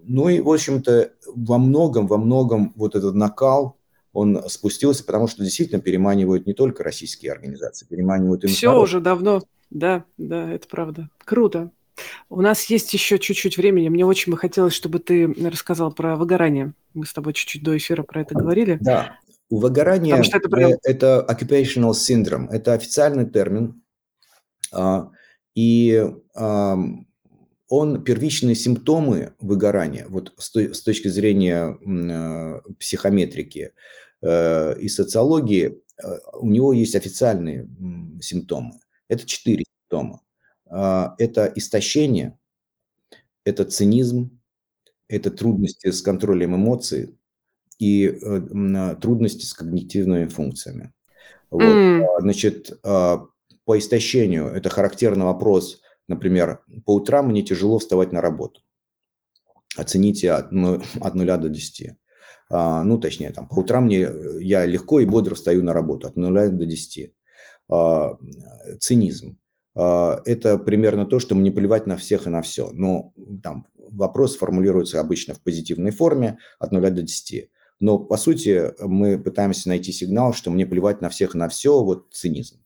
ну и, в общем-то, во многом, во многом вот этот накал, он спустился, потому что действительно переманивают не только российские организации, переманивают и Все народ. уже давно, да, да, это правда. Круто. У нас есть еще чуть-чуть времени. Мне очень бы хотелось, чтобы ты рассказал про выгорание. Мы с тобой чуть-чуть до эфира про это говорили. Да, у выгорания это, прям... Это occupational syndrome, это официальный термин, а, и он первичные симптомы выгорания, вот с точки зрения э, психометрики э, и социологии, у него есть официальные симптомы. Это четыре симптома. А, это истощение, это цинизм, это трудности с контролем эмоций, и э, трудности с когнитивными функциями. Вот. Mm. Значит, а, по истощению это характерный вопрос, например, по утрам мне тяжело вставать на работу. Оцените от, ну, от 0 до 10. А, ну, точнее, там, по утрам мне, я легко и бодро встаю на работу от 0 до 10. А, цинизм. Это примерно то, что мне плевать на всех и на все. Но там вопрос формулируется обычно в позитивной форме от 0 до 10. Но, по сути, мы пытаемся найти сигнал, что мне плевать на всех и на все, вот цинизм.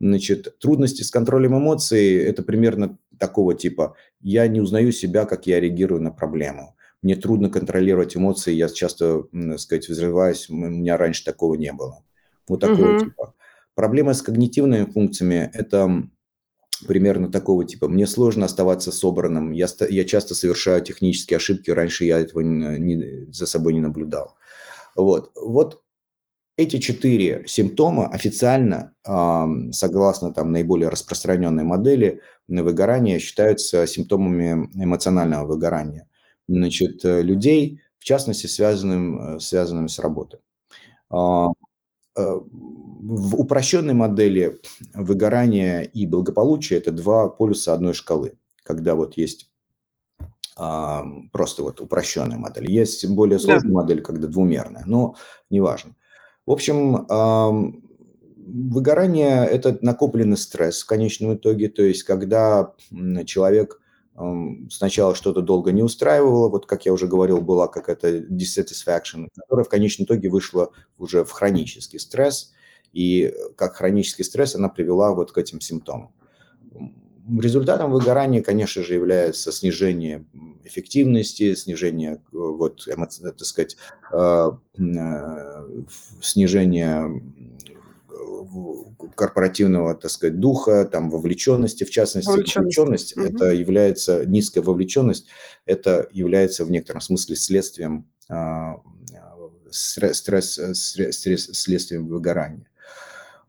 Значит, трудности с контролем эмоций – это примерно такого типа. Я не узнаю себя, как я реагирую на проблему. Мне трудно контролировать эмоции, я часто, так сказать, взрываюсь, у меня раньше такого не было. Вот такого угу. типа. Проблема с когнитивными функциями – это примерно такого типа. Мне сложно оставаться собранным, я, я часто совершаю технические ошибки, раньше я этого не, не, за собой не наблюдал. Вот. вот эти четыре симптома официально, согласно там, наиболее распространенной модели выгорания, считаются симптомами эмоционального выгорания. Значит, э, людей, в частности, связанным, э, связанными с работой. А, э, в упрощенной модели выгорания и благополучия это два полюса одной шкалы, когда вот есть просто вот упрощенная модель. Есть более сложная да. модель, когда двумерная, но неважно. В общем, выгорание – это накопленный стресс в конечном итоге, то есть когда человек сначала что-то долго не устраивало, вот как я уже говорил, была какая-то dissatisfaction, которая в конечном итоге вышла уже в хронический стресс, и как хронический стресс она привела вот к этим симптомам. Результатом выгорания, конечно же, является снижение эффективности, снижение, э, вот, так сказать, э, э, снижение корпоративного, так сказать, духа, там, вовлеченности, в частности, вовлеченность, вовлеченность угу. это является, низкая вовлеченность, это является в некотором смысле следствием стресс, стресс, следствием выгорания.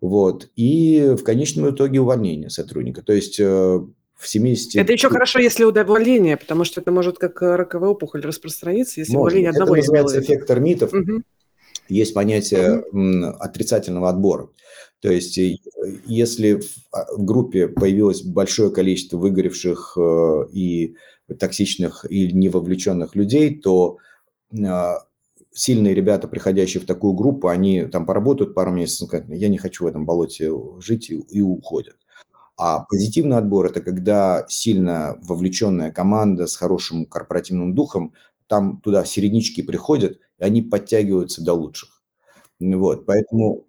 Вот. И в конечном итоге увольнение сотрудника. То есть э, в 70... Это еще хорошо, если увольнение, потому что это может как раковая опухоль распространиться, если может. увольнение одного Это называется эффект термитов. Угу. Есть понятие отрицательного отбора. То есть э, если а, в группе появилось большое количество выгоревших э, и токсичных и невовлеченных людей, то а, сильные ребята, приходящие в такую группу, они там поработают пару месяцев, говорят, я не хочу в этом болоте жить и, и уходят. А позитивный отбор – это когда сильно вовлеченная команда с хорошим корпоративным духом, там туда середнячки приходят, они подтягиваются до лучших. Вот, поэтому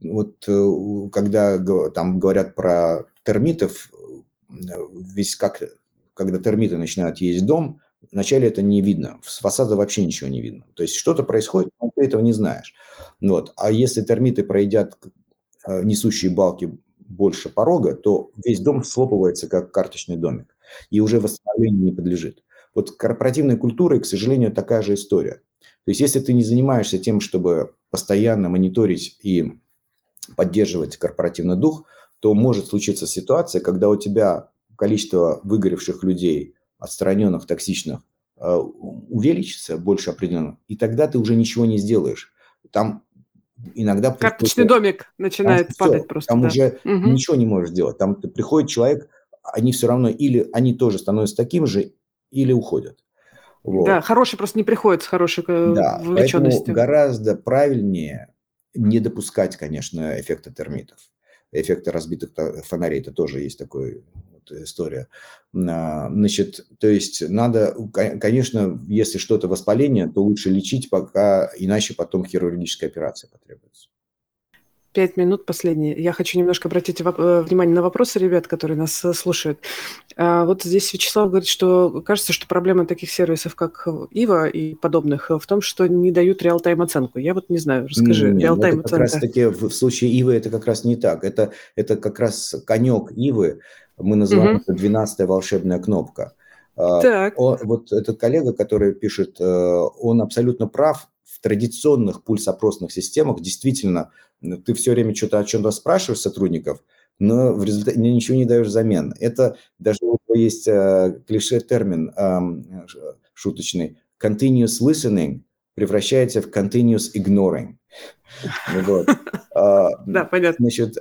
вот э, когда там говорят про термитов, э, весь как, когда термиты начинают есть дом, Вначале это не видно, с фасада вообще ничего не видно. То есть что-то происходит, но ты этого не знаешь. Вот. А если термиты пройдят э, несущие балки больше порога, то весь дом слопывается как карточный домик и уже восстановлению не подлежит. Вот корпоративной культурой, к сожалению, такая же история. То есть если ты не занимаешься тем, чтобы постоянно мониторить и поддерживать корпоративный дух, то может случиться ситуация, когда у тебя количество выгоревших людей отстраненных, токсичных, э, увеличится больше определенно, и тогда ты уже ничего не сделаешь. Там иногда... Карточный домик начинает там падать все, просто. Там да. уже угу. ничего не можешь сделать. Там приходит человек, они все равно или они тоже становятся таким же, или уходят. Вот. Да, хороший просто не приходит с хорошей э, да, вовлеченностью. Поэтому гораздо правильнее не допускать, конечно, эффекта термитов. Эффекта разбитых фонарей, это тоже есть такой история. А, значит, то есть надо, конечно, если что-то воспаление, то лучше лечить, пока иначе потом хирургическая операция потребуется. Пять минут последние. Я хочу немножко обратить э, внимание на вопросы ребят, которые нас э, слушают. А, вот здесь Вячеслав говорит, что кажется, что проблема таких сервисов, как Ива и подобных, в том, что не дают реал-тайм оценку. Я вот не знаю, расскажи, реал-тайм оценка. Как раз таки в случае Ивы это как раз не так. Это, это как раз конек Ивы, мы называем угу. это 12 волшебная кнопка. А, так. Он, вот этот коллега, который пишет, э, он абсолютно прав. В традиционных пульс-опросных системах действительно ты все время что-то о чем-то спрашиваешь сотрудников, но в результате ничего не даешь взамен. Это даже есть э, клише-термин э, шуточный. Continuous listening превращается в continuous ignoring. Вот. А, да, понятно. Значит,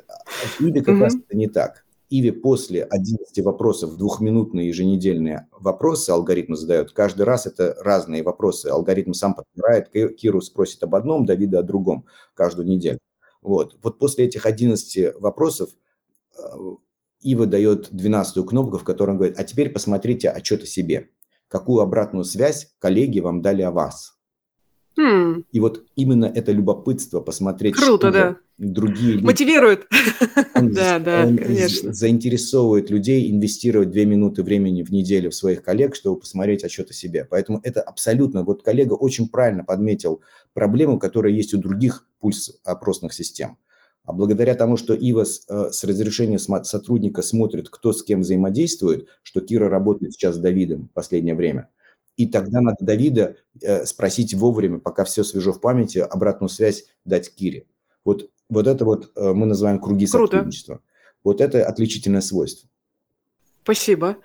Иде как раз это не так. Иви после 11 вопросов, двухминутные еженедельные вопросы алгоритм задает. Каждый раз это разные вопросы. Алгоритм сам подбирает. Киру спросит об одном, Давида о другом каждую неделю. Вот, вот после этих 11 вопросов э, Ива дает 12 кнопку, в которой он говорит, а теперь посмотрите отчет о себе. Какую обратную связь коллеги вам дали о вас. Hmm. И вот именно это любопытство посмотреть, Круто, что, да. Другие. Мотивирует. Он, да, да, он конечно. заинтересовывает людей инвестировать две минуты времени в неделю в своих коллег, чтобы посмотреть отчет о себе. Поэтому это абсолютно, вот коллега очень правильно подметил проблему, которая есть у других пульс-опросных систем. А благодаря тому, что ИВАС э, с разрешения сотрудника смотрит, кто с кем взаимодействует, что Кира работает сейчас с Давидом в последнее время, и тогда надо Давида э, спросить вовремя, пока все свежо в памяти, обратную связь дать Кире. Вот вот это вот э, мы называем круги Круто. сотрудничества. Вот это отличительное свойство. Спасибо.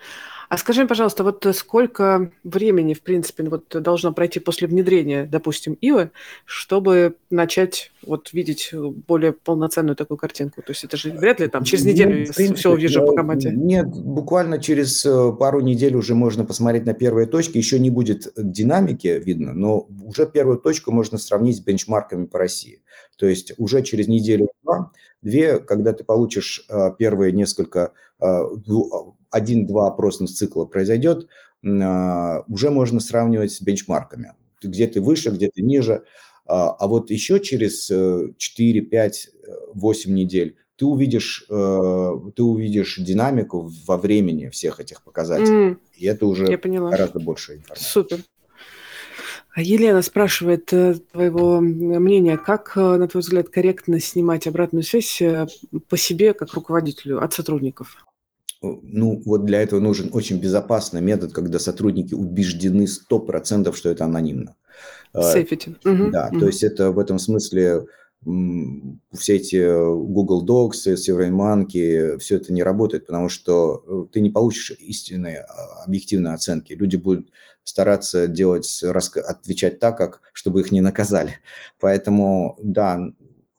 А скажи, пожалуйста, вот сколько времени, в принципе, вот должно пройти после внедрения, допустим, ИВы, чтобы начать вот видеть более полноценную такую картинку? То есть это же вряд ли там через ну, неделю ну, принципе, все увижу по команде. Нет, буквально через э, пару недель уже можно посмотреть на первые точки. Еще не будет динамики видно, но уже первую точку можно сравнить с бенчмарками по России. То есть уже через неделю-два, две, когда ты получишь э, первые несколько э, один-два опросных цикла произойдет, а, уже можно сравнивать с бенчмарками. Где ты выше, где ты ниже. А, а вот еще через 4, 5, 8 недель ты увидишь, э, ты увидишь динамику во времени всех этих показателей. Mm, и это уже гораздо больше информации. Супер. А Елена спрашивает э, твоего мнения, как, э, на твой взгляд, корректно снимать обратную связь по себе как руководителю от сотрудников? Ну, вот для этого нужен очень безопасный метод, когда сотрудники убеждены 100%, что это анонимно. Сейфити. Uh, да, угу. то есть это в этом смысле все эти Google Docs, SurveyMonkey, все это не работает, потому что э, ты не получишь истинные а, объективные оценки. Люди будут стараться делать, отвечать так, как, чтобы их не наказали. Поэтому, да,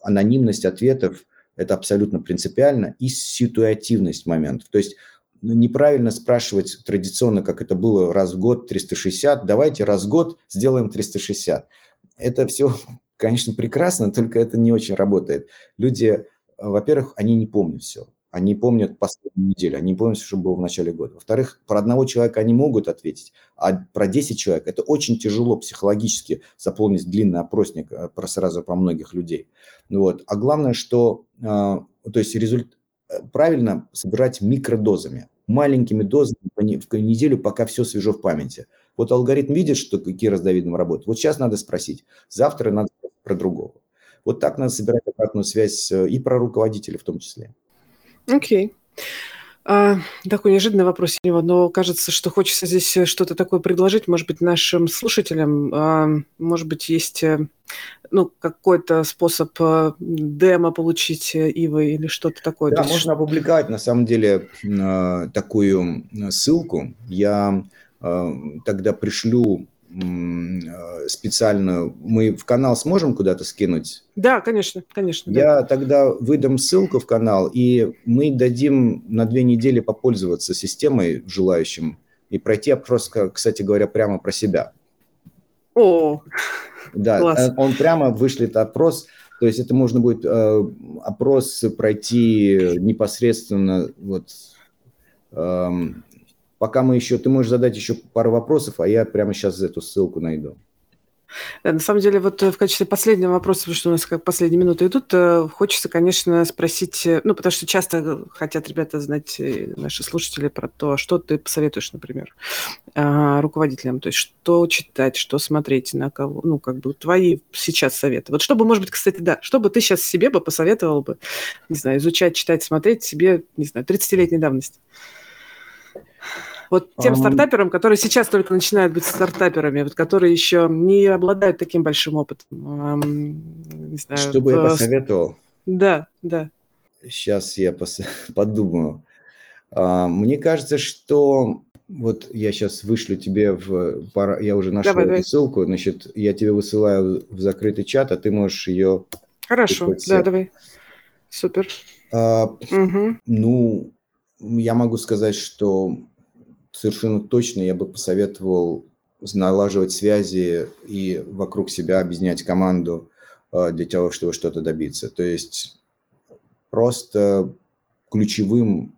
анонимность ответов это абсолютно принципиально, и ситуативность моментов. То есть ну, неправильно спрашивать традиционно, как это было раз в год 360, давайте раз в год сделаем 360. Это все, конечно, прекрасно, только это не очень работает. Люди, во-первых, они не помнят все. Они помнят последнюю неделю, они помнят, что было в начале года. Во-вторых, про одного человека они могут ответить, а про 10 человек это очень тяжело психологически заполнить длинный опросник э, про сразу про многих людей. Вот. А главное, что то есть результ... Э, правильно собирать микродозами, маленькими дозами в неделю, пока все свежо в памяти. Вот алгоритм видит, что Кира с Давидом работают. Вот сейчас надо спросить, завтра надо про другого. Вот так надо собирать обратную связь э, и про руководителя в том числе. Окей. А, такой неожиданный вопрос, но кажется, что хочется здесь э, что-то такое предложить, может быть, нашим слушателям. А, может быть, есть э, ну, какой-то способ э, демо получить Ивы или что-то такое. Да, можно опубликовать, на самом деле, такую ссылку. Я тогда пришлю специальную, мы в канал сможем куда-то скинуть? Да, конечно, конечно. Я да. тогда выдам ссылку в канал, и мы дадим на две недели попользоваться системой желающим и пройти опрос, кстати говоря, прямо про себя. О, да, класс. Э, он прямо вышлет опрос, то есть это можно будет э, опрос пройти непосредственно вот э, Пока мы еще, ты можешь задать еще пару вопросов, а я прямо сейчас эту ссылку найду. Да, на самом деле, вот э, в качестве последнего вопроса, потому что у нас как последние минуты идут, э, хочется, конечно, спросить, э, ну, потому что часто хотят ребята знать, наши слушатели, про то, что ты посоветуешь, например, руководителям, то есть что читать, что смотреть, на кого, ну, как бы твои сейчас советы. Вот чтобы, может быть, кстати, да, чтобы ты сейчас себе бы посоветовал бы, не знаю, изучать, читать, смотреть себе, не знаю, 30-летней давности. Вот тем стартаперам, которые сейчас только начинают быть стартаперами, вот, которые еще не обладают таким большим опытом. Не знаю, Что бы я посоветовал? Да, да. Сейчас я пос... подумаю. А, мне кажется, что вот я сейчас вышлю тебе в... Я уже нашел давай, давай. ссылку, значит, я тебе высылаю в закрытый чат, а ты можешь ее... Хорошо, да, давай. Супер. А, угу. Ну, я могу сказать, что совершенно точно я бы посоветовал налаживать связи и вокруг себя объединять команду э, для того, чтобы что-то добиться. То есть просто ключевым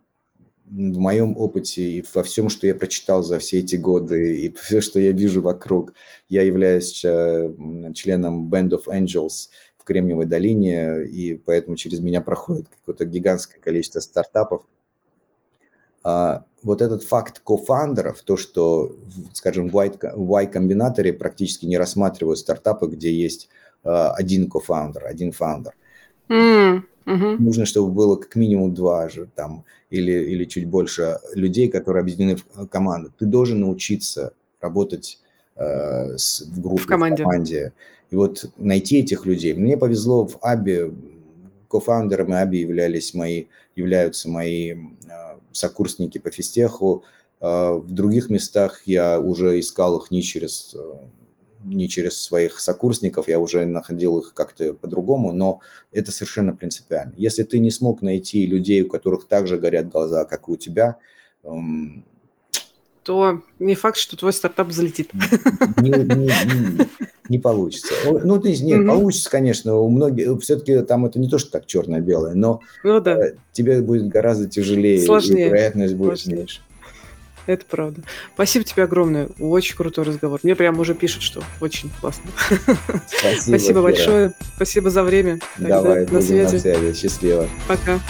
в моем опыте и во всем, что я прочитал за все эти годы, и все, что я вижу вокруг, я являюсь э, членом Band of Angels, в Кремниевой долине, и поэтому через меня проходит какое-то гигантское количество стартапов. А, вот этот факт кофаундеров, то, что, скажем, в Y-комбинаторе практически не рассматривают стартапы, где есть а, один кофаундер, один фаундер. Mm, hmm Нужно, чтобы было как минимум два же там или, или чуть больше людей, которые объединены в команду. Ты должен научиться работать э, с, в группе, в команде. в команде. И вот найти этих людей. Мне повезло в Аби, кофаундерами Аби являлись мои, являются мои э, сокурсники по физтеху. Э, в других местах я уже искал их не через, э, не через своих сокурсников, я уже находил их как-то по-другому, но это совершенно принципиально. Если ты не смог найти людей, у которых также горят глаза, как и у тебя, эм, то не факт, что твой стартап залетит. Не, не, не, не получится. Ну, то есть, нет, угу. получится, конечно, у многих, все-таки там это не то, что так черно-белое, но ну, да. Э, тебе будет гораздо тяжелее, Сложнее. и вероятность будет Сложнее. меньше. Это правда. Спасибо тебе огромное. Очень крутой разговор. Мне прямо уже пишут, что очень классно. Спасибо, Спасибо большое. Спасибо за время. Давай, Тогда на связи. на связи. Счастливо. Пока.